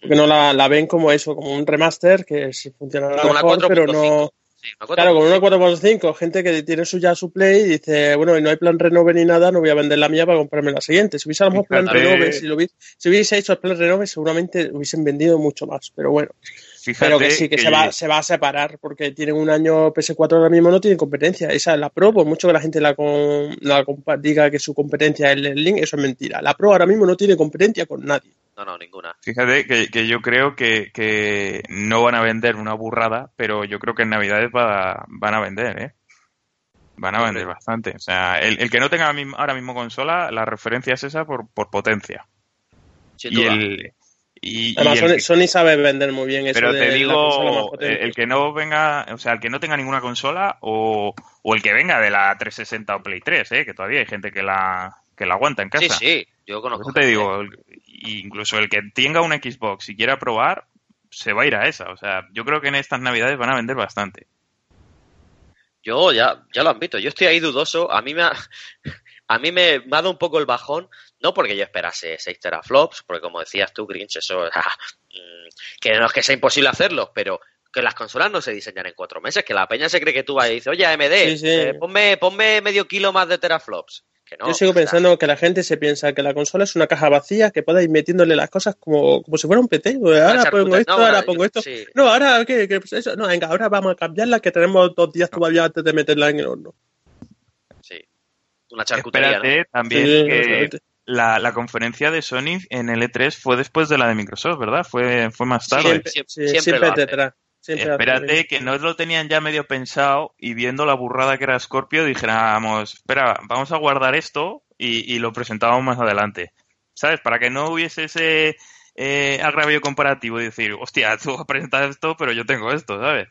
Speaker 4: Porque no la, la ven como eso, como un remaster que funcionará
Speaker 2: como
Speaker 4: mejor, pero
Speaker 2: 4.5.
Speaker 4: no...
Speaker 2: Sí,
Speaker 4: Claro, con
Speaker 2: 4.5.
Speaker 4: una 4.5, gente que tiene su ya su Play y dice, bueno, y no hay plan renove ni nada, no voy a vender la mía para comprarme la siguiente. Si hubiese a lo mejor plan renove, si, lo hubiese, si hubiese hecho el plan renove, seguramente hubiesen vendido mucho más. Pero bueno,
Speaker 3: Fíjate
Speaker 4: pero que sí, que, se, va, se va a separar porque tienen un año PS4 ahora mismo no tienen competencia. Esa es la Pro, por mucho que la gente la, con, la diga que su competencia es el Link, eso es mentira. La Pro ahora mismo no tiene competencia con nadie.
Speaker 2: No, no, ninguna.
Speaker 3: Fíjate que, que yo creo que, que no van a vender una burrada, pero yo creo que en Navidades va- van a vender, ¿eh? Van a vender bastante. O sea, el, el que no tenga mi- ahora mismo consola, la referencia es esa por, por potencia.
Speaker 2: Sin
Speaker 3: Y
Speaker 2: duda.
Speaker 3: el, y, y
Speaker 4: Además,
Speaker 3: el
Speaker 4: Sony,
Speaker 3: que-
Speaker 4: Sony sabe vender muy bien eso
Speaker 3: pero te digo, el que no venga, o sea, el que no tenga ninguna consola o, o el que venga de la 360 o Play 3, ¿eh? Que todavía hay gente que la, que la aguanta en casa.
Speaker 2: Sí, sí, yo conozco.
Speaker 3: eso te digo, incluso el que tenga un Xbox y quiera probar, se va a ir a esa. O sea, yo creo que en estas navidades van a vender bastante.
Speaker 2: Yo ya, ya lo admito, yo estoy ahí dudoso. A mí me ha, a mí me, me ha dado un poco el bajón, no porque yo esperase 6 teraflops, porque como decías tú, Grinch, eso mm, que no es que sea imposible hacerlo, pero que las consolas no se diseñan en cuatro meses, que la peña se cree que tú vas y dices, oye, AMD,
Speaker 4: Sí, sí.
Speaker 2: eh, ponme, ponme medio kilo más de teraflops. Que no,
Speaker 4: Yo sigo pensando que la gente se piensa que la consola es una caja vacía que pueda ir metiéndole las cosas como, como si fuera un PT. Pues Ahora pongo esto,
Speaker 2: No,
Speaker 4: ahora
Speaker 2: yo-
Speaker 4: pongo esto.
Speaker 2: sí.
Speaker 4: No, ahora ¿qué? ¿Qué? Pues eso, no, venga, ahora vamos a cambiarla que tenemos dos días todavía antes de meterla en el horno.
Speaker 2: sí. Una charcutería, ¿no?
Speaker 3: Espérate también
Speaker 4: Sí,
Speaker 3: que la, la conferencia de Sony en el E3 fue después de la de Microsoft, ¿verdad? Fue, fue más tarde.
Speaker 2: Siempre,
Speaker 4: Sí,
Speaker 2: siempre
Speaker 4: siempre. Siempre
Speaker 3: Espérate que no lo tenían ya medio pensado y viendo la burrada que era Scorpio dijéramos, espera, vamos a guardar esto y, y lo presentábamos más adelante. ¿Sabes? Para que no hubiese ese eh, agravio comparativo y decir, hostia, tú has presentado esto, pero yo tengo esto, ¿sabes?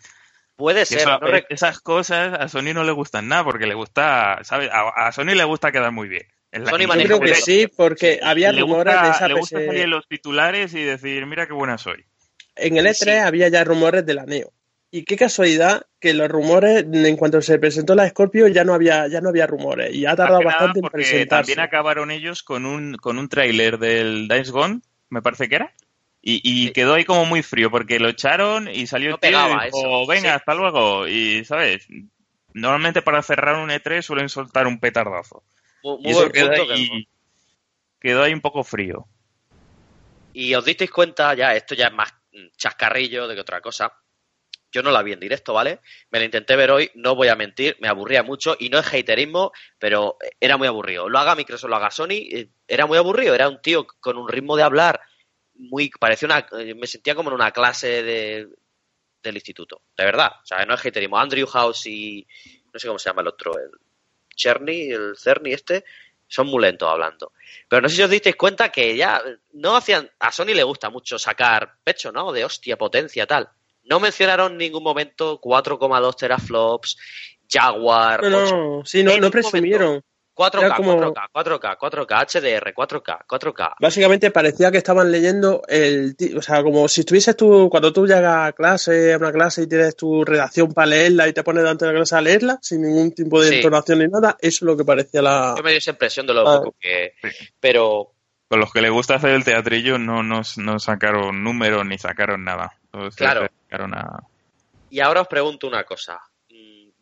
Speaker 2: Puede ser.
Speaker 3: eso-
Speaker 2: no rec-
Speaker 3: esas cosas a Sony no le gustan nada porque le gusta, ¿sabes? A, a Sony le gusta quedar muy bien.
Speaker 2: Sony
Speaker 3: que-
Speaker 4: Yo creo que sí, porque había
Speaker 3: le
Speaker 4: rumores
Speaker 3: gusta,
Speaker 4: de esa
Speaker 3: le gusta salir en los titulares y decir, mira qué buena soy.
Speaker 4: En el E3
Speaker 2: Sí.
Speaker 4: había ya rumores de la Neo. Y qué casualidad que los rumores, en cuanto se presentó la Scorpio, ya no había, ya no había rumores. Y ha tardado bastante en presentarse.
Speaker 3: también acabaron ellos con un, con un tráiler del Dice Gone, me parece que era. Y, y
Speaker 2: Sí.
Speaker 3: quedó ahí como muy frío porque lo echaron y salió
Speaker 2: No
Speaker 3: el tío
Speaker 2: pegaba
Speaker 3: y dijo,
Speaker 2: eso,
Speaker 3: venga,
Speaker 2: sí.
Speaker 3: hasta luego. Y, ¿sabes? Normalmente para cerrar un E3 suelen soltar un petardazo.
Speaker 2: Muy,
Speaker 3: Y
Speaker 2: muy
Speaker 3: eso
Speaker 2: buen
Speaker 3: quedó ahí, quedó ahí un poco frío.
Speaker 2: Y os disteis cuenta, ya, esto ya es más chascarrillo de que otra cosa. Yo no la vi en directo, ¿vale? Me la intenté ver hoy, no voy a mentir, me aburría mucho y no es haterismo, pero era muy aburrido. Lo haga Microsoft, lo haga Sony, eh, era muy aburrido. Era un tío con un ritmo de hablar muy. parecía una. eh, me sentía como en una clase de, del instituto, de verdad. O sea, no es haterismo. Andrew House y. no sé cómo se llama el otro, el Cherny, el Cerny este, son muy lentos hablando. Pero no sé si os disteis cuenta que ya no hacían. A Sony le gusta mucho sacar pecho, ¿no? De hostia, potencia, tal. No mencionaron en ningún momento 4,2 teraflops, Jaguar,
Speaker 4: No,
Speaker 2: 8,
Speaker 4: no, sí, no, no presumieron.
Speaker 2: 4K,
Speaker 4: Era como-
Speaker 2: 4K, 4K, 4K, HDR, 4K, 4K.
Speaker 4: Básicamente parecía que estaban leyendo el, o sea, como si estuvieses tú, cuando tú llegas a clase, a una clase y tienes tu redacción para leerla y te pones delante de la clase a leerla sin ningún tipo de
Speaker 2: Sí.
Speaker 4: entonación ni nada, eso es lo que parecía la...
Speaker 2: Yo me dio esa impresión de lo
Speaker 4: Ah.
Speaker 2: poco que.
Speaker 3: Sí.
Speaker 2: Pero
Speaker 3: Con los que le gusta hacer el teatrillo no, no, no sacaron números ni sacaron nada.
Speaker 2: Claro.
Speaker 3: a-
Speaker 2: Y ahora os pregunto una cosa.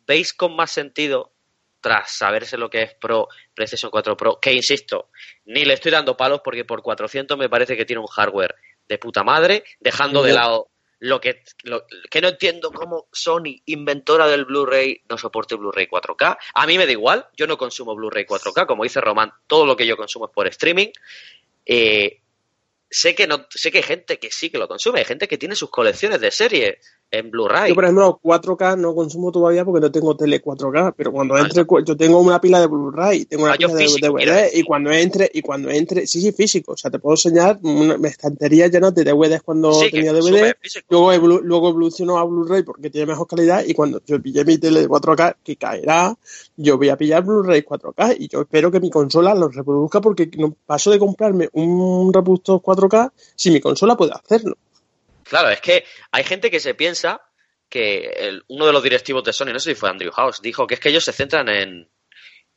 Speaker 2: ¿Veis con más sentido, tras saberse lo que es Pro, PlayStation 4 Pro, que insisto, ni le estoy dando palos porque por 400 me parece que tiene un hardware de puta madre, dejando de lado lo que, lo, que no entiendo cómo Sony, inventora del Blu-ray, no soporte Blu-ray 4K. A mí me da igual, yo no consumo Blu-ray 4K, como dice Román, todo lo que yo consumo es por streaming. Eh, sé que no sé que hay gente que sí que lo consume, hay gente que tiene sus colecciones de series en Blu-ray.
Speaker 4: Yo, por ejemplo, 4K no consumo todavía porque no tengo tele 4K, pero cuando
Speaker 2: Ah,
Speaker 4: entre, yo tengo una pila de Blu-ray, tengo una
Speaker 2: Ah,
Speaker 4: pila de
Speaker 2: físico,
Speaker 4: DVD, y cuando entre, y cuando entre, sí, sí, físico, o sea, te puedo enseñar una estantería llena de DVDs cuando
Speaker 2: Sí,
Speaker 4: tenía DVD, luego, luego evolucionó a Blu-ray porque tiene mejor calidad, y cuando yo pillé mi tele de 4K, que caerá, yo voy a pillar Blu-ray 4K, y yo espero que mi consola lo reproduzca porque no paso de comprarme un reproductor 4K si mi consola puede hacerlo.
Speaker 2: Claro, es que hay gente que se piensa que uno de los directivos de Sony, no sé si fue Andrew House, dijo que es que ellos se centran en,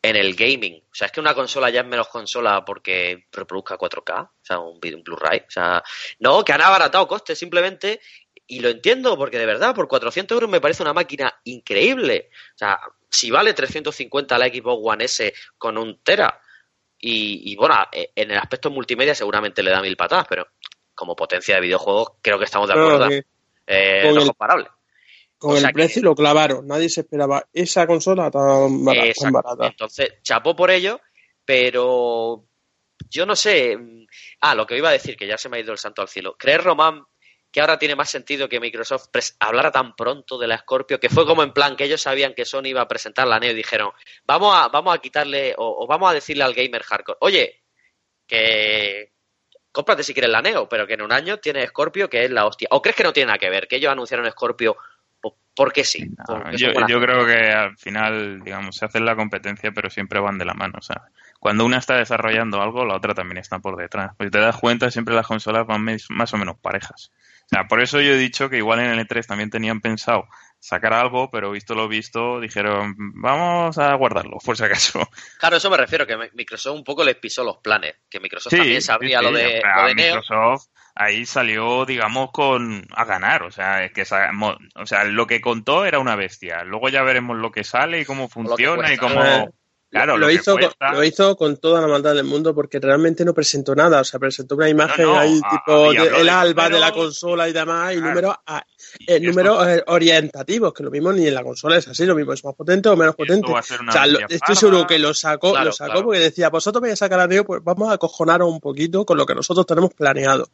Speaker 2: en el gaming. O sea, es que una consola ya es menos consola porque reproduzca 4K, o sea, un Blu-ray. O sea, no, que han abaratado costes simplemente. Y lo entiendo, porque de verdad, por 400 euros me parece una máquina increíble. O sea, si vale 350 la Xbox One S con un Tera, y, y, bueno, eh, en el aspecto multimedia seguramente le da mil patadas, pero como potencia de videojuegos creo que estamos de acuerdo. Eh,
Speaker 4: con
Speaker 2: no es
Speaker 4: el-
Speaker 2: comparable.
Speaker 4: con
Speaker 2: O sea
Speaker 4: el precio lo clavaron, nadie se esperaba esa consola tan barata. tan
Speaker 2: Exacto.
Speaker 4: barata.
Speaker 2: Entonces, chapó por ello, pero yo no sé. mm, Ah, lo que iba a decir, que ya se me ha ido el santo al cielo. ¿Crees, Román, que ahora tiene más sentido que Microsoft hablara tan pronto de la Scorpio? Que fue como en plan que ellos sabían que Sony iba a presentar la Neo y dijeron, vamos a, vamos a quitarle, o, o vamos a decirle al gamer hardcore, oye, que cómprate si quieres la Neo, pero que en un año tiene Scorpio que es la hostia. ¿O crees que no tiene nada que ver? Que ellos anunciaron Scorpio po- porque sí.
Speaker 3: No, yo, yo creo que al final, digamos, se hacen la competencia, pero siempre van de la mano. O sea, cuando una está desarrollando algo, la otra también está por detrás. Pues te das cuenta, siempre las consolas van más o menos parejas. O sea, por eso yo he dicho que igual en el E3 también tenían pensado sacar algo, pero visto lo visto, dijeron, vamos a guardarlo, por si acaso.
Speaker 2: Claro, eso me refiero, que Microsoft un poco les pisó los planes, que Microsoft también sabía
Speaker 3: sí,
Speaker 2: lo, de,
Speaker 3: o sea,
Speaker 2: lo de Neo.
Speaker 3: Microsoft ahí salió, digamos, con a ganar. O sea, es que o sea, lo que contó era una bestia. Luego ya veremos lo que sale y cómo funciona y cómo. Claro,
Speaker 4: lo, hizo, con, lo hizo con toda la maldad del mundo porque realmente no presentó nada. O sea, presentó una imagen
Speaker 3: No, no,
Speaker 4: ahí
Speaker 3: ah,
Speaker 4: tipo de- el
Speaker 3: de
Speaker 4: alba de la consola y demás, y
Speaker 3: Claro.
Speaker 4: números, ah,
Speaker 3: Y
Speaker 4: eh,
Speaker 3: esto-
Speaker 4: números eh, orientativos, que lo mismo ni en la consola es así, lo mismo es más potente o menos potente.
Speaker 3: va a ser una
Speaker 4: O sea, lo-
Speaker 3: bestia
Speaker 4: estoy seguro que lo sacó,
Speaker 2: Claro,
Speaker 4: lo sacó
Speaker 2: claro.
Speaker 4: porque decía, vosotros vais a sacar a Neo, pues vamos a acojonaros un poquito con lo que nosotros tenemos planeado.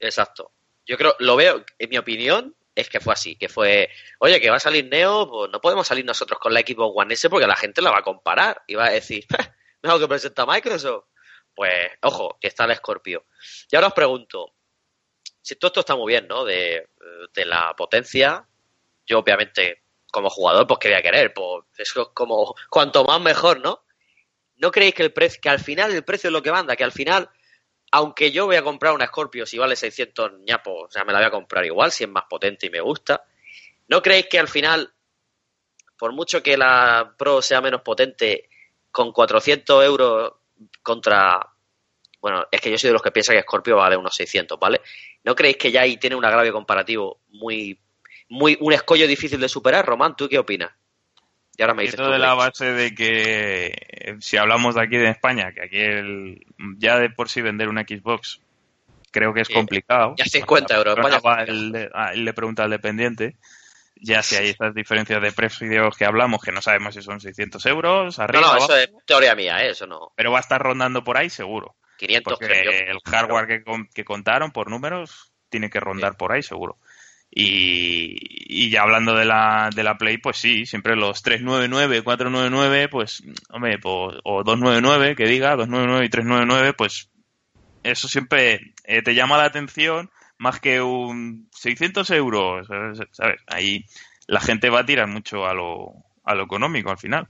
Speaker 2: Exacto. Yo creo, lo veo, en mi opinión, es que fue así, que fue, oye, que va a salir Neo, pues no podemos salir nosotros con la Xbox One S porque la gente la va a comparar y va a decir, mejor que presenta Microsoft. Pues, ojo, que está el Scorpio. Y ahora os pregunto, si todo esto está muy bien, ¿no? De, de la potencia, yo obviamente como jugador, pues qué voy a querer, pues eso es como cuanto más mejor, ¿no? ¿No creéis que el precio, que al final el precio es lo que manda, que al final, aunque yo voy a comprar una Scorpio si vale 600 ñapos, o sea, me la voy a comprar igual si es más potente y me gusta, ¿no creéis que al final, por mucho que la Pro sea menos potente, con 400 euros contra bueno, es que yo soy de los que piensa que Scorpio vale unos 600, ¿vale? ¿No creéis que ya ahí tiene un agravio comparativo muy, muy, un escollo difícil de superar? Román, ¿tú qué opinas? Y ahora me dices
Speaker 3: Esto de la base de que eh, si hablamos de aquí de España, que aquí el, ya de por sí vender una Xbox creo que es
Speaker 2: Sí.
Speaker 3: complicado.
Speaker 2: Ya 50 euros,
Speaker 3: de- ah, le pregunta al dependiente, ya si hay estas diferencias de precios que hablamos, que no sabemos si son 600 euros,
Speaker 2: No,
Speaker 3: arriba,
Speaker 2: no,
Speaker 3: abajo,
Speaker 2: eso es teoría mía, ¿eh? Eso no.
Speaker 3: pero va a estar rondando por ahí seguro.
Speaker 2: 500
Speaker 3: Porque
Speaker 2: creo
Speaker 3: el hardware que, que contaron por números tiene que rondar
Speaker 2: Sí.
Speaker 3: por ahí seguro. Y, ya hablando de la, de la Play, pues sí, siempre los 399, 499, pues, hombre, pues, o 299, que diga, 299 y 399, pues eso siempre eh, te llama la atención más que un 600 euros, ¿sabes? Ahí la gente va a tirar mucho a lo, a lo económico al final.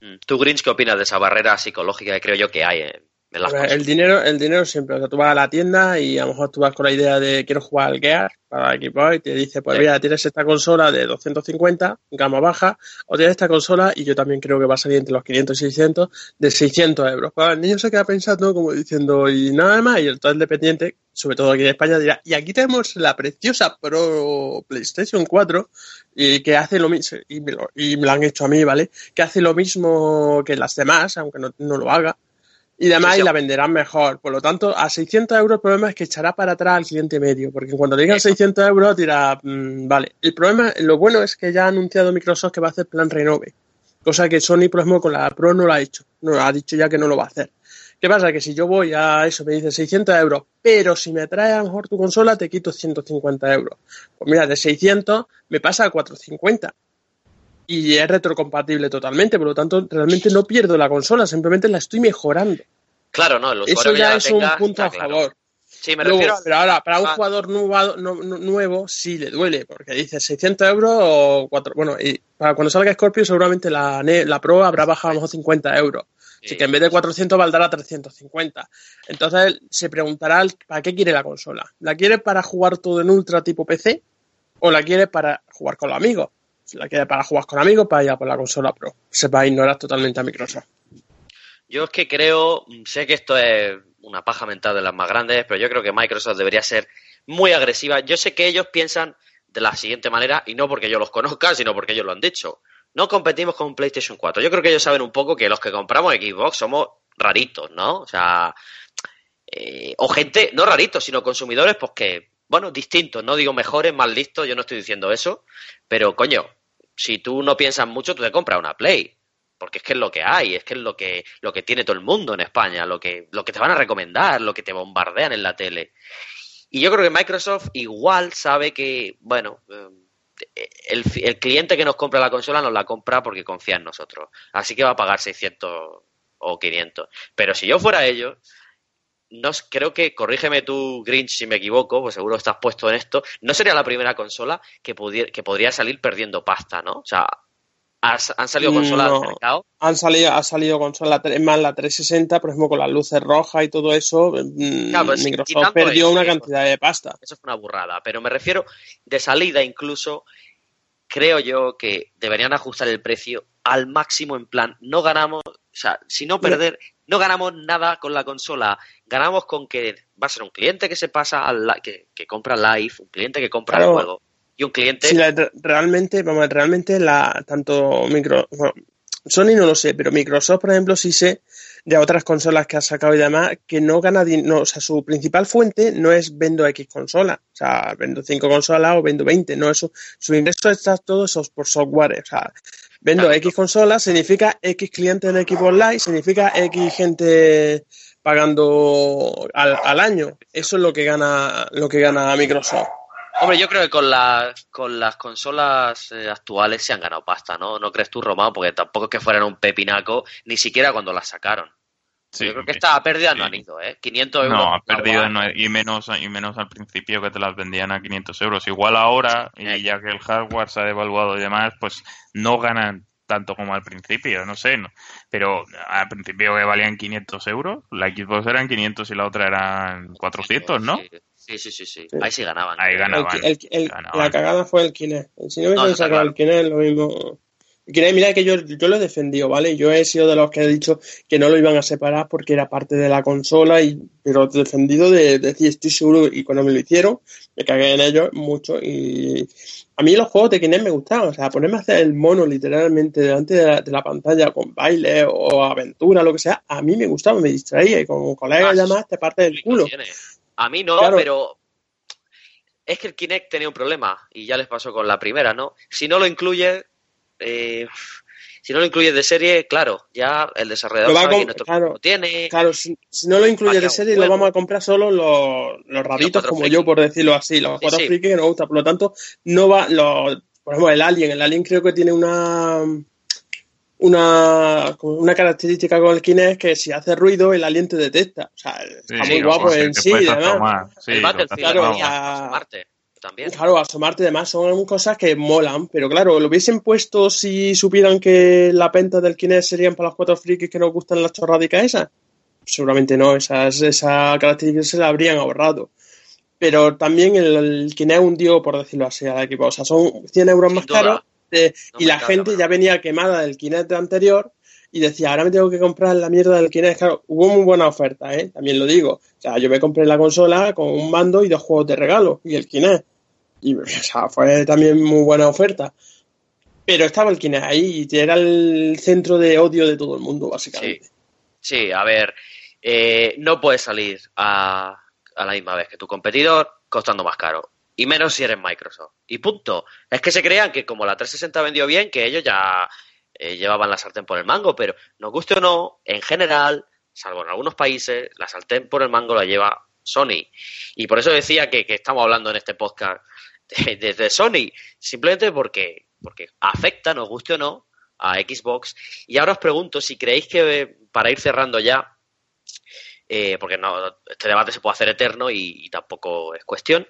Speaker 2: Mm. ¿Tú, Grinch, qué opinas de esa barrera psicológica que creo yo que hay en, las
Speaker 4: ver,
Speaker 2: cosas?
Speaker 4: el dinero, el dinero siempre, o sea, tú vas a la tienda y a lo mejor tú vas con la idea de quiero jugar al Gear para equipo y te dice, pues
Speaker 2: Sí.
Speaker 4: mira, tienes esta consola de 250, gama baja, o tienes esta consola y yo también creo que va a salir entre los 500 y 600, de 600 euros. Pues el niño se queda pensando como diciendo, y nada más, y el dependiente, sobre todo aquí en España, dirá, y aquí tenemos la preciosa Pro PlayStation 4, y que hace lo mismo, y me lo, y me lo han hecho a mí, ¿vale? Que hace lo mismo que las demás, aunque no, no lo haga. Y además
Speaker 2: Sí, sí.
Speaker 4: y la venderán mejor. Por lo tanto, a 600 euros el problema es que echará para atrás al cliente medio. Porque cuando le digan
Speaker 2: Eso.
Speaker 4: 600 euros dirá, mm, vale. El problema, lo bueno es que ya ha anunciado Microsoft que va a hacer plan renove. Cosa que Sony, por ejemplo, con la Pro no lo ha hecho. No, ha dicho ya que no lo va a hacer. ¿Qué pasa? Que si yo voy a eso, me dice 600 euros, pero si me trae a lo mejor tu consola, te quito 150 euros. Pues mira, de 600 me pasa a 450 y es retrocompatible totalmente, por lo tanto realmente no pierdo la consola, simplemente la estoy mejorando.
Speaker 2: Claro, no, el usuario
Speaker 4: Eso ya es
Speaker 2: tenga,
Speaker 4: un punto a
Speaker 2: claro.
Speaker 4: favor.
Speaker 2: Sí, me
Speaker 4: Luego,
Speaker 2: refiero a-
Speaker 4: pero ahora, para un
Speaker 2: Ah.
Speaker 4: jugador nuevo, no- no- nuevo sí le duele, porque dice 600 euros o 4. Bueno, y para cuando salga Scorpio, seguramente la, la Pro habrá bajado a lo mejor 50 euros. Así
Speaker 2: Sí.
Speaker 4: que en vez de 400 valdrá 350. Entonces se preguntará ¿para qué quiere la consola? ¿La quiere para jugar todo en ultra tipo PC? ¿O la quiere para jugar con los amigos? La quiere para jugar con amigos, para ir a por la consola Pro. Se va a ignorar totalmente a Microsoft.
Speaker 2: Yo es que creo, sé que esto es una paja mental de las más grandes, pero yo creo que Microsoft debería ser muy agresiva. Yo sé que ellos piensan de la siguiente manera, y no porque yo los conozca, sino porque ellos lo han dicho. No competimos con PlayStation 4. Yo creo que ellos saben un poco que los que compramos Xbox somos raritos, ¿no? O sea, eh, o gente, no raritos, sino consumidores, pues que, bueno, distintos, no digo mejores, más listos, yo no estoy diciendo eso, pero coño, si tú no piensas mucho, tú te compras una Play porque es que es lo que hay, es que es lo que, lo que tiene todo el mundo en España, lo que, lo que te van a recomendar, lo que te bombardean en la tele. Y yo creo que Microsoft igual sabe que, bueno, eh, el, el cliente que nos compra la consola nos la compra porque confía en nosotros. Así que va a pagar 600 o 500. Pero si yo fuera ellos, no creo que, corrígeme tú, Grinch, si me equivoco, pues seguro estás puesto en esto, no sería la primera consola que, pudiera, que podría salir perdiendo pasta, ¿no? O sea, has- han salido consolas
Speaker 4: No.
Speaker 2: al mercado
Speaker 4: Han salido, ha salido consola, más la 360, por ejemplo, con las luces rojas y todo eso, mm,
Speaker 2: Claro, sí,
Speaker 4: Microsoft perdió
Speaker 2: eso,
Speaker 4: una cantidad de pasta.
Speaker 2: Eso fue una burrada, pero me refiero de salida incluso, creo yo que deberían ajustar el precio al máximo en plan, no ganamos, o sea, si no perder, no ganamos nada con la consola, ganamos con que va a ser un cliente que se pasa al que, que compra live, un cliente que compra
Speaker 4: Claro.
Speaker 2: el juego y un cliente
Speaker 4: la- realmente, vamos, realmente la, tanto micro, bueno, Sony no lo sé, pero Microsoft, por ejemplo, sí sé de otras consolas que ha sacado y demás, que no gana dinero, o sea, su principal fuente no es vendo X consola, o sea, vendo 5 consolas o vendo 20, no, eso, su ingreso está todo eso por software, o sea, vendo
Speaker 2: Claro.
Speaker 4: X consolas significa X clientes en equipo online, significa X gente pagando al, al año, eso es lo que gana, lo que gana Microsoft.
Speaker 2: Hombre, yo creo que con las, con las consolas eh, actuales se han ganado pasta, ¿no? ¿No crees tú, Román? Porque tampoco es que fueran un pepinaco, ni siquiera cuando las sacaron.
Speaker 3: Sí,
Speaker 2: Yo creo que
Speaker 3: sí.
Speaker 2: esta pérdida no
Speaker 3: sí.
Speaker 2: han ido, ¿eh? 500 euros.
Speaker 3: No, ha perdido no- y menos y menos al principio que te las vendían a 500 euros. Igual ahora,
Speaker 2: Sí.
Speaker 3: y ya que el hardware se ha devaluado y demás, pues no ganan tanto como al principio, no sé. no. Pero al principio que valían 500 euros, la Xbox eran 500 y la otra eran 400, ¿no?
Speaker 2: Sí, sí, sí, sí.
Speaker 4: Sí.
Speaker 2: Ahí sí ganaban.
Speaker 3: Ahí ganaban.
Speaker 4: el- el-
Speaker 3: ganaban.
Speaker 4: la cagada fue el Kinect. Si no hubiesen
Speaker 2: está
Speaker 4: sacado
Speaker 2: claro.
Speaker 4: el Kinect, lo mismo. Mira que yo, yo lo he defendido, ¿vale? Yo he sido de los que he dicho que no lo iban a separar porque era parte de la consola, y pero he defendido de, de decir, estoy seguro, y cuando me lo hicieron, me cagué en ellos mucho. Y a mí los juegos de Kinect me gustaban, o sea, ponerme a hacer el mono literalmente delante de la, de la pantalla con baile o aventura, lo que sea, a mí me gustaba, me distraía, y con colegas
Speaker 2: Ah,
Speaker 4: y demás te parte del
Speaker 2: Lo
Speaker 4: culo.
Speaker 2: A mí no,
Speaker 4: Claro.
Speaker 2: pero es que el Kinect tenía un problema y ya les pasó con la primera, ¿no? Si no lo incluye, eh, si no lo incluyes de serie, claro, ya el desarrollador
Speaker 4: Lo
Speaker 2: sabe que
Speaker 4: claro.
Speaker 2: tiene.
Speaker 4: Claro, si, si no lo incluyes de serie, lo vamos a comprar solo los, los raritos como yo, por decirlo así, los
Speaker 2: Sí,
Speaker 4: cuatro
Speaker 2: sí.
Speaker 4: frikis que nos gusta. Por lo tanto, no va, los, por ejemplo, el Alien, el Alien creo que tiene una una, una característica con el Kinect que si hace ruido, el Alien te detecta. O sea, está
Speaker 3: Sí,
Speaker 4: muy guapo en sí,
Speaker 2: el Battlefield
Speaker 4: claro, a-
Speaker 2: Marte también.
Speaker 4: Claro, asomarte y demás son cosas que molan, pero claro, lo hubiesen puesto si supieran que la penta del Kinect serían para los cuatro frikis que nos gustan las chorradicas esas. Seguramente no, esas, esa característica se la habrían ahorrado. Pero también el, el Kinect hundió, por decirlo así, al equipo. O sea, son 100 euros
Speaker 2: Sin
Speaker 4: más caros eh,
Speaker 2: No
Speaker 4: y la gente ya venía quemada del Kinect anterior y decía, ahora me tengo que comprar la mierda del Kinect. Claro, hubo muy buena oferta, ¿eh? También lo digo. O sea, yo me compré la consola con un mando y dos juegos de regalo y el Kinect. Y, o sea, fue también muy buena oferta. Pero estaba el Kinect ahí y era el centro de odio de todo el mundo, básicamente.
Speaker 2: Sí, a ver, eh, no puedes salir a, a la misma vez que tu competidor costando más caro. Y menos si eres Microsoft. Y punto. Es que se crean que como la 360 vendió bien, que ellos ya eh, llevaban la sartén por el mango, pero nos guste o no, en general, salvo en algunos países, la sartén por el mango la lleva Sony. Y por eso decía que, que estamos hablando en este podcast de, de- Sony, simplemente porque, porque afecta, nos guste o no, a Xbox. Y ahora os pregunto si creéis que, para ir cerrando ya, eh, porque no, este debate se puede hacer eterno y, y tampoco es cuestión,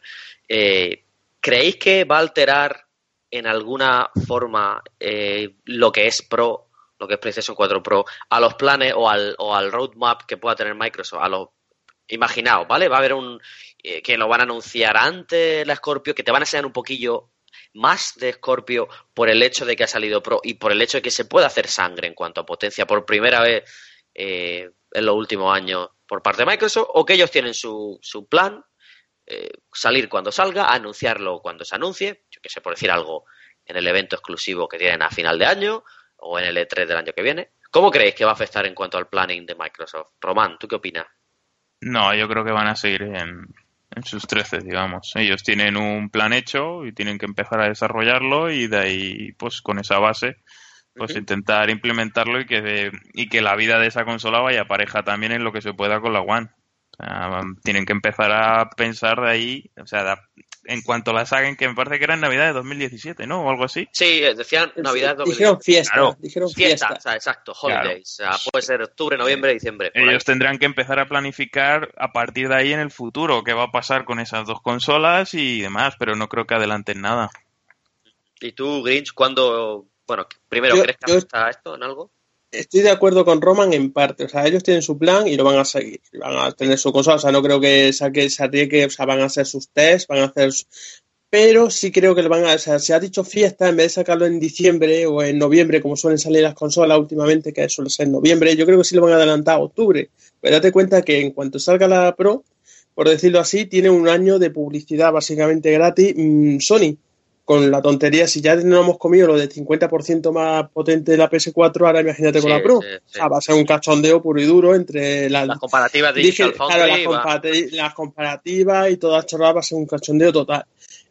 Speaker 2: eh, ¿creéis que va a alterar en alguna forma eh, lo que es Pro, lo que es PlayStation 4 Pro, a los planes o al, o al roadmap que pueda tener Microsoft? A los Imaginaos, ¿vale? Va a haber un eh, que lo van a anunciar antes la Scorpio, que te van a enseñar un poquillo más de Scorpio por el hecho de que ha salido Pro y por el hecho de que se puede hacer sangre en cuanto a potencia por primera vez eh, en los últimos años por parte de Microsoft, o que ellos tienen su, su plan, eh, salir cuando salga, anunciarlo cuando se anuncie, que sé, por decir algo, en el evento exclusivo que tienen a final de año o en el E3 del año que viene. ¿Cómo creéis que va a afectar en cuanto al planning de Microsoft? Román, ¿tú qué opinas?
Speaker 3: No, yo creo que van a seguir en, en sus 13, digamos. Ellos tienen un plan hecho y tienen que empezar a desarrollarlo y de ahí, pues con esa base, pues intentar implementarlo y que, de- y que la vida de esa consola vaya pareja también en lo que se pueda con la One. Sea, tienen que empezar a pensar de ahí, o sea, da- en cuanto la saquen, que me parece que era en Navidad de 2017, ¿no? O algo así.
Speaker 2: Sí, eh, decían Navidad
Speaker 4: Dijeron fiesta,
Speaker 3: Claro.
Speaker 4: dijeron
Speaker 2: Fiesta,
Speaker 4: fiesta.
Speaker 2: o sea, exacto,
Speaker 3: Claro.
Speaker 2: holidays. O sea, puede ser octubre, noviembre, diciembre. ahí.
Speaker 3: Ellos tendrán que empezar a planificar a partir de ahí en el futuro qué va a pasar con esas dos consolas y demás, pero no creo que adelanten nada.
Speaker 2: ¿Y tú, Grinch, cuándo... Bueno, primero,
Speaker 4: Yo-
Speaker 2: ¿crees que
Speaker 4: yo-
Speaker 2: afecta esto en algo?
Speaker 4: Estoy de acuerdo con Roman en parte, o sea, ellos tienen su plan y lo van a seguir, van a tener su consola, o sea, no creo que saque, se arriesgue, o sea, van a hacer sus tests, van a hacer, su- pero sí creo que lo van a, o sea, se ha dicho fiesta, en vez de sacarlo en diciembre o en noviembre, como suelen salir las consolas últimamente, que suele ser en noviembre, yo creo que sí lo van a adelantar a octubre, pero date cuenta que en cuanto salga la Pro, por decirlo así, tiene un año de publicidad básicamente gratis mm, Sony, con la tontería, si ya no hemos comido lo de 50% más potente de la PS4, ahora imagínate con
Speaker 2: Sí,
Speaker 4: la Pro.
Speaker 2: sí, sí.
Speaker 4: O sea, va a ser un cachondeo puro y duro entre las,
Speaker 2: Las comparativas de
Speaker 4: dije- claro, las, comparativas y todas chorradas va a ser un cachondeo total.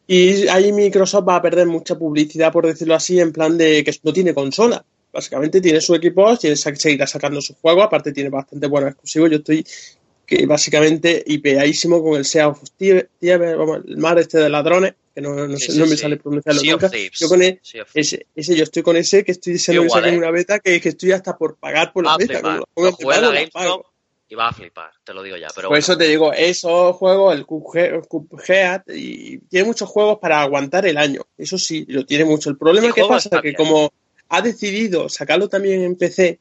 Speaker 4: Y ahí Microsoft va a perder mucha publicidad, por decirlo así, en plan de que no tiene consola. Básicamente tiene su equipo, tiene, seguirá sacando sus juegos, aparte tiene bastante buenos exclusivos. Yo estoy que básicamente hipeadísimo con el Sea of Thieves, vamos, el mar este de ladrones, que no, no,
Speaker 2: Sí,
Speaker 4: sé-
Speaker 2: sí,
Speaker 4: no me sale pronunciarlo
Speaker 2: Sea
Speaker 4: nunca. Yo con e- ese, ese, yo estoy con ese que estoy deseando que saquen
Speaker 2: ¿eh?
Speaker 4: una beta que, que estoy hasta por pagar por la beta. como lo
Speaker 2: la Y vas a flipar, te lo digo ya. Pero
Speaker 4: Por
Speaker 2: bueno,
Speaker 4: eso te digo, esos juegos, el Cuphead, y tiene muchos juegos para aguantar el año. Eso sí, lo tiene mucho. El problema
Speaker 2: El
Speaker 4: que pasa
Speaker 2: está
Speaker 4: que como ha decidido sacarlo también en PC,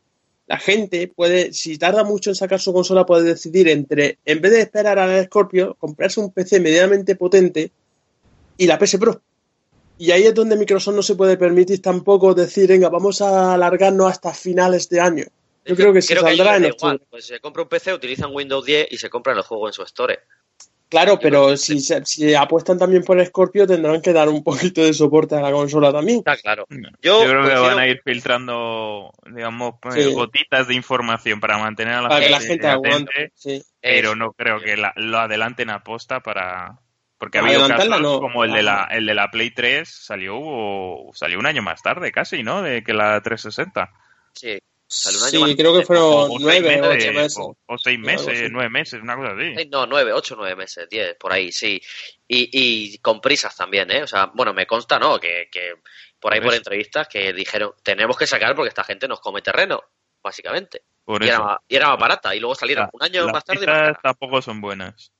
Speaker 4: la gente puede, si tarda mucho en sacar su consola, puede decidir entre, en vez de esperar al Scorpio, comprarse un PC medianamente potente y la PS Pro. Y ahí es donde Microsoft no se puede permitir tampoco decir, venga, vamos a alargarnos hasta finales de año. Yo
Speaker 2: es
Speaker 4: creo que se
Speaker 2: creo
Speaker 4: saldrá
Speaker 2: les
Speaker 4: en
Speaker 2: igual. Pues se compra un PC, utilizan Windows 10 y se compran el juego en su store.
Speaker 4: Claro, pero
Speaker 2: que-
Speaker 4: si, se- si apuestan también por Scorpio, tendrán que dar un poquito de soporte a la consola también.
Speaker 2: Está claro.
Speaker 3: Yo,
Speaker 2: Yo
Speaker 3: creo que van a ir filtrando, digamos,
Speaker 4: Sí.
Speaker 3: eh, gotitas de información para mantener a la
Speaker 4: Para que la
Speaker 3: gente,
Speaker 4: gente aguante. Sí.
Speaker 3: pero no creo que la- lo adelanten a posta para... Porque ha
Speaker 4: No,
Speaker 3: habido
Speaker 4: adelantarla
Speaker 3: casos
Speaker 4: no.
Speaker 3: como el de, la, el de la Play 3, salió, salió un año más tarde casi, ¿no? De que la 360.
Speaker 2: Sí, salió un año
Speaker 4: Sí,
Speaker 2: más.
Speaker 4: creo que fueron
Speaker 3: o seis
Speaker 4: nueve o
Speaker 3: meses,
Speaker 4: ocho meses.
Speaker 3: o- o seis meses, nueve meses, una cosa así.
Speaker 2: No, nueve, ocho, nueve meses, diez, por ahí, sí. Y, y con prisas también, ¿eh? O sea, bueno, me consta, ¿no? Que, que por ahí
Speaker 3: Por
Speaker 2: entrevistas que dijeron, tenemos que sacar porque esta gente nos come terreno, básicamente.
Speaker 3: Por
Speaker 2: Y era,
Speaker 3: eso.
Speaker 2: y era más barata. Y luego salieron
Speaker 3: La-
Speaker 2: un año
Speaker 3: las
Speaker 2: más tarde cara.
Speaker 3: tampoco son buenas.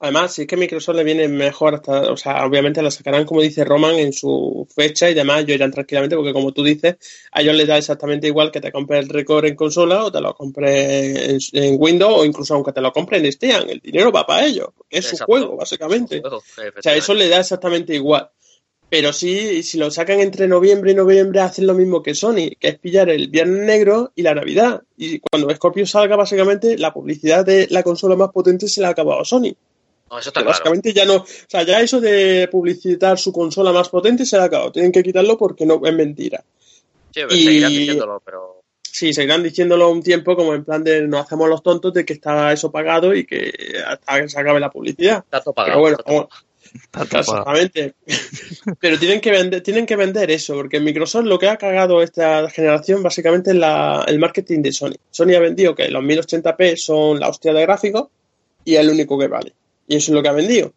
Speaker 4: Además, si es que Microsoft le viene mejor hasta, o sea, obviamente la sacarán, como dice Roman, en su fecha y demás, ellos irán tranquilamente, porque como tú dices, a ellos les da exactamente igual que te compres el récord en consola o te lo compres en, en Windows o incluso aunque te lo compren en Steam, el dinero va para ellos, es su
Speaker 2: Exacto.
Speaker 4: juego, básicamente.
Speaker 2: Juego,
Speaker 4: O sea, eso le da exactamente igual. Pero sí, si lo sacan entre noviembre y noviembre, hacen lo mismo que Sony, que es pillar el Viernes Negro y la Navidad. Y cuando Scorpio salga, básicamente, la publicidad de la consola más potente se la ha acabado Sony.
Speaker 2: No, eso está claro.
Speaker 4: básicamente ya no, o sea, ya eso de publicitar su consola más potente se ha acabado. Tienen que quitarlo porque no es mentira.
Speaker 2: Sí,
Speaker 4: y-
Speaker 2: seguirán diciéndolo, pero...
Speaker 4: Sí, seguirán diciéndolo un tiempo como en plan de no hacemos los tontos de que está eso pagado y que hasta que se acabe la publicidad.
Speaker 2: Está todo
Speaker 4: Pero
Speaker 2: pagado.
Speaker 4: bueno,
Speaker 2: está todo
Speaker 4: como- Exactamente. Pero tienen que vender, tienen que vender eso, porque Microsoft lo que ha cagado esta generación básicamente es la- el marketing de Sony. Sony ha vendido que los 1080p son la hostia de gráficos y es el único que vale. Y eso es lo que ha vendido.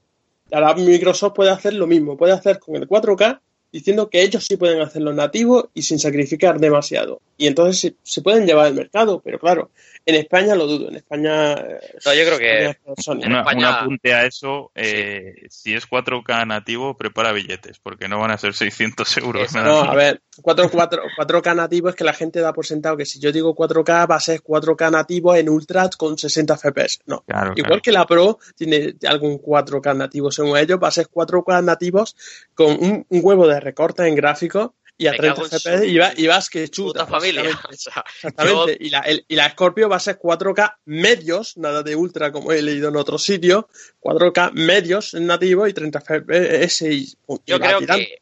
Speaker 4: Ahora Microsoft puede hacer lo mismo, puede hacer con el 4K diciendo que ellos sí pueden hacerlo nativo y sin sacrificar demasiado. Y entonces se, se pueden llevar el mercado, pero claro, en España lo dudo. En España. eh,
Speaker 2: No, yo creo que-
Speaker 3: Una-
Speaker 2: España-
Speaker 3: Un apunte a eso, eh, si es 4K nativo, prepara billetes, porque no van a ser 600 euros.
Speaker 4: No, a ver, 4, 4, 4K nativo es que la gente da por sentado que si yo digo 4K va a ser 4K nativo en Ultra con 60 FPS. No.
Speaker 3: Claro,
Speaker 4: Igual
Speaker 3: claro.
Speaker 4: que la Pro tiene algún 4K nativo según ellos, va a ser 4K nativos con un, un huevo de recorte en gráficos y a
Speaker 2: Me
Speaker 4: 30
Speaker 2: cago en
Speaker 4: FPS y, va- y vas que chuta.
Speaker 2: Puta familia.
Speaker 4: básicamente.
Speaker 2: O sea,
Speaker 4: Exactamente. Y, la, el- y la Scorpio va a ser 4K medios, nada de ultra como he leído en otro sitio, 4K medios nativo y 30 FPS y,
Speaker 2: Yo creo
Speaker 4: tirando.
Speaker 2: que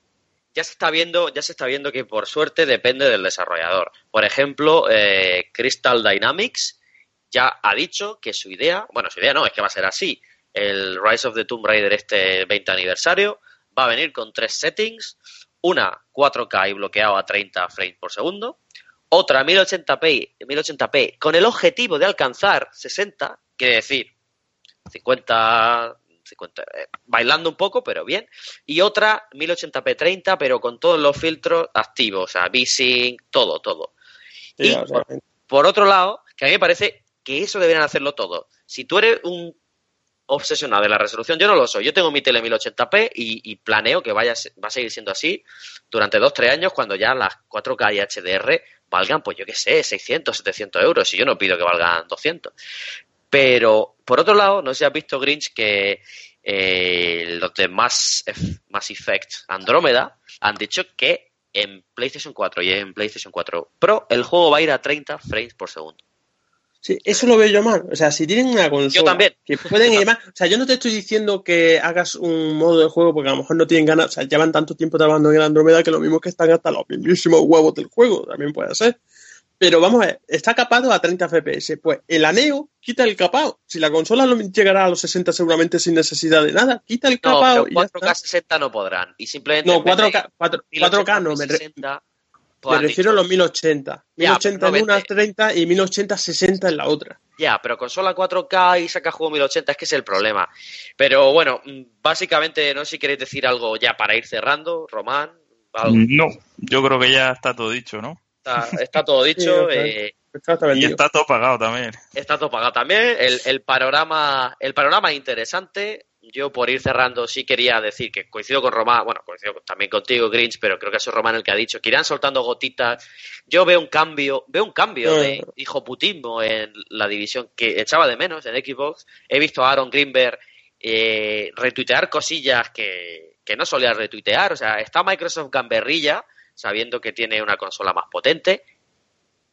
Speaker 2: ya se está viendo, ya se está viendo que por suerte depende del desarrollador. Por ejemplo, eh, Crystal Dynamics ya ha dicho que su idea, bueno, su idea no, es que va a ser así. El Rise of the Tomb Raider este 20 aniversario va a venir con tres settings, una 4K y bloqueado a 30 frames por segundo, otra 1080p, 1080p con el objetivo de alcanzar 60, quiere decir 50, 50 eh, bailando un poco, pero bien, y otra 1080p 30, pero con todos los filtros activos, o sea, V-Sync, todo, todo.
Speaker 4: Sí,
Speaker 2: y
Speaker 4: sea,
Speaker 2: Por otro lado, que a mí me parece que eso deberían hacerlo todo. Si tú eres un obsesionado de la resolución, yo no lo soy. Yo tengo mi tele 1080p y, planeo que vaya, va a seguir siendo así durante 2-3 años cuando ya las 4K y HDR valgan, pues yo qué sé, 600, 700 euros. Y yo no pido que valgan 200. Pero, por otro lado, no sé si has visto, Grinch, que eh, los de Mass, Mass Effect Andrómeda han dicho que en PlayStation 4 y en PlayStation 4 Pro el juego va a ir a 30 frames por segundo.
Speaker 4: Sí, eso lo veo yo mal. O sea, si tienen una consola
Speaker 2: Yo también.
Speaker 4: que pueden ir más. O sea, yo no te estoy diciendo que hagas un modo de juego porque a lo mejor no tienen ganas. O sea, llevan tanto tiempo trabajando en el Andrómeda que lo mismo que están hasta los mismísimos huevos del juego. También puede ser. Pero vamos a ver, está capado a 30 FPS. Pues el aneo quita el capado. Si la consola llegará a los 60 seguramente sin necesidad de nada, quita el
Speaker 2: No,
Speaker 4: capado
Speaker 2: pero
Speaker 4: y ya
Speaker 2: 4K
Speaker 4: está.
Speaker 2: 60 no podrán. Y simplemente.
Speaker 4: No,
Speaker 2: en vez de
Speaker 4: 4K, 4, 4K no, me, re-
Speaker 2: 60,
Speaker 4: me refiero a
Speaker 2: dicho,
Speaker 4: los 1080.
Speaker 2: Ya,
Speaker 4: 1080
Speaker 2: pero no
Speaker 4: en una
Speaker 2: vende.
Speaker 4: 30 y 1080 60 en la otra.
Speaker 2: Ya, pero consola 4K y saca juego 1080, es que es el problema. Pero bueno, mm, básicamente, no sé si queréis decir algo ya para ir cerrando, Román. algo.
Speaker 3: No, yo creo que ya está todo dicho, ¿no?
Speaker 2: Está, está todo dicho.
Speaker 4: ok.
Speaker 2: eh,
Speaker 4: Está
Speaker 3: Y está todo pagado también.
Speaker 2: Está todo pagado también. El, el panorama, el panorama es interesante. Yo por ir cerrando sí quería decir que coincido con Román, bueno, coincido también contigo, Grinch, pero creo que ha sido Román el que ha dicho que irán soltando gotitas. Yo veo un cambio, veo un cambio de
Speaker 4: Eh.
Speaker 2: hijoputismo en la división que echaba de menos en Xbox. He visto a Aaron Greenberg eh, retuitear cosillas que, que no solía retuitear. O sea, está Microsoft gamberrilla, sabiendo que tiene una consola más potente.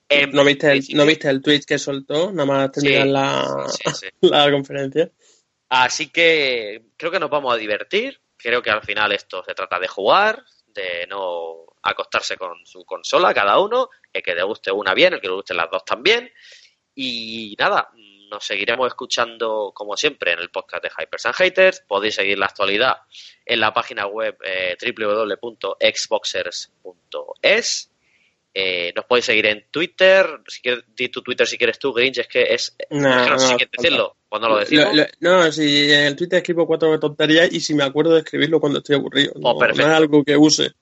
Speaker 2: En
Speaker 4: ¿No viste, el, ¿No viste el tweet que soltó? Nada más terminar
Speaker 2: Sí,
Speaker 4: la,
Speaker 2: sí, sí.
Speaker 4: la conferencia.
Speaker 2: Así que creo que nos vamos a divertir. Creo que al final esto se trata de jugar, de no acostarse con su consola cada uno, el que le guste una bien, el que le gusten las dos también. Y nada, nos seguiremos escuchando como siempre en el podcast de Hypers and Haters. Podéis seguir la actualidad en la página web eh, www.xboxers.es. Eh, nos podéis seguir en Twitter. Si quieres, di tu Twitter si quieres tú, Grinch. Es que es.
Speaker 4: No,
Speaker 2: es que no sé
Speaker 4: no,
Speaker 2: si quieres
Speaker 4: falta.
Speaker 2: decirlo. Cuando lo decimos.
Speaker 4: Lo- lo- no, si en el Twitter escribo cuatro tonterías y si me acuerdo de escribirlo cuando estoy aburrido.
Speaker 2: Oh,
Speaker 4: No, es algo que use.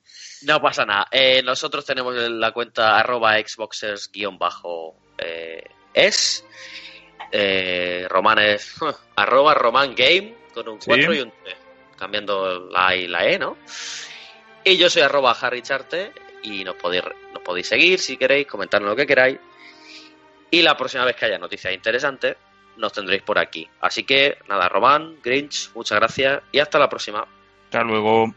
Speaker 2: No pasa nada. Eh, nosotros tenemos la cuenta arroba xboxers-es. Eh, Román es arroba Roman Game con un
Speaker 3: Sí.
Speaker 2: 4 y un T. Cambiando la A y la E, ¿no? Y yo soy arroba Harry Charte y nos podéis, nos podéis seguir si queréis, comentarnos lo que queráis. Y la próxima vez que haya noticias interesantes, nos tendréis por aquí. Así que nada, Román, Grinch, muchas gracias y hasta la próxima.
Speaker 3: Hasta luego.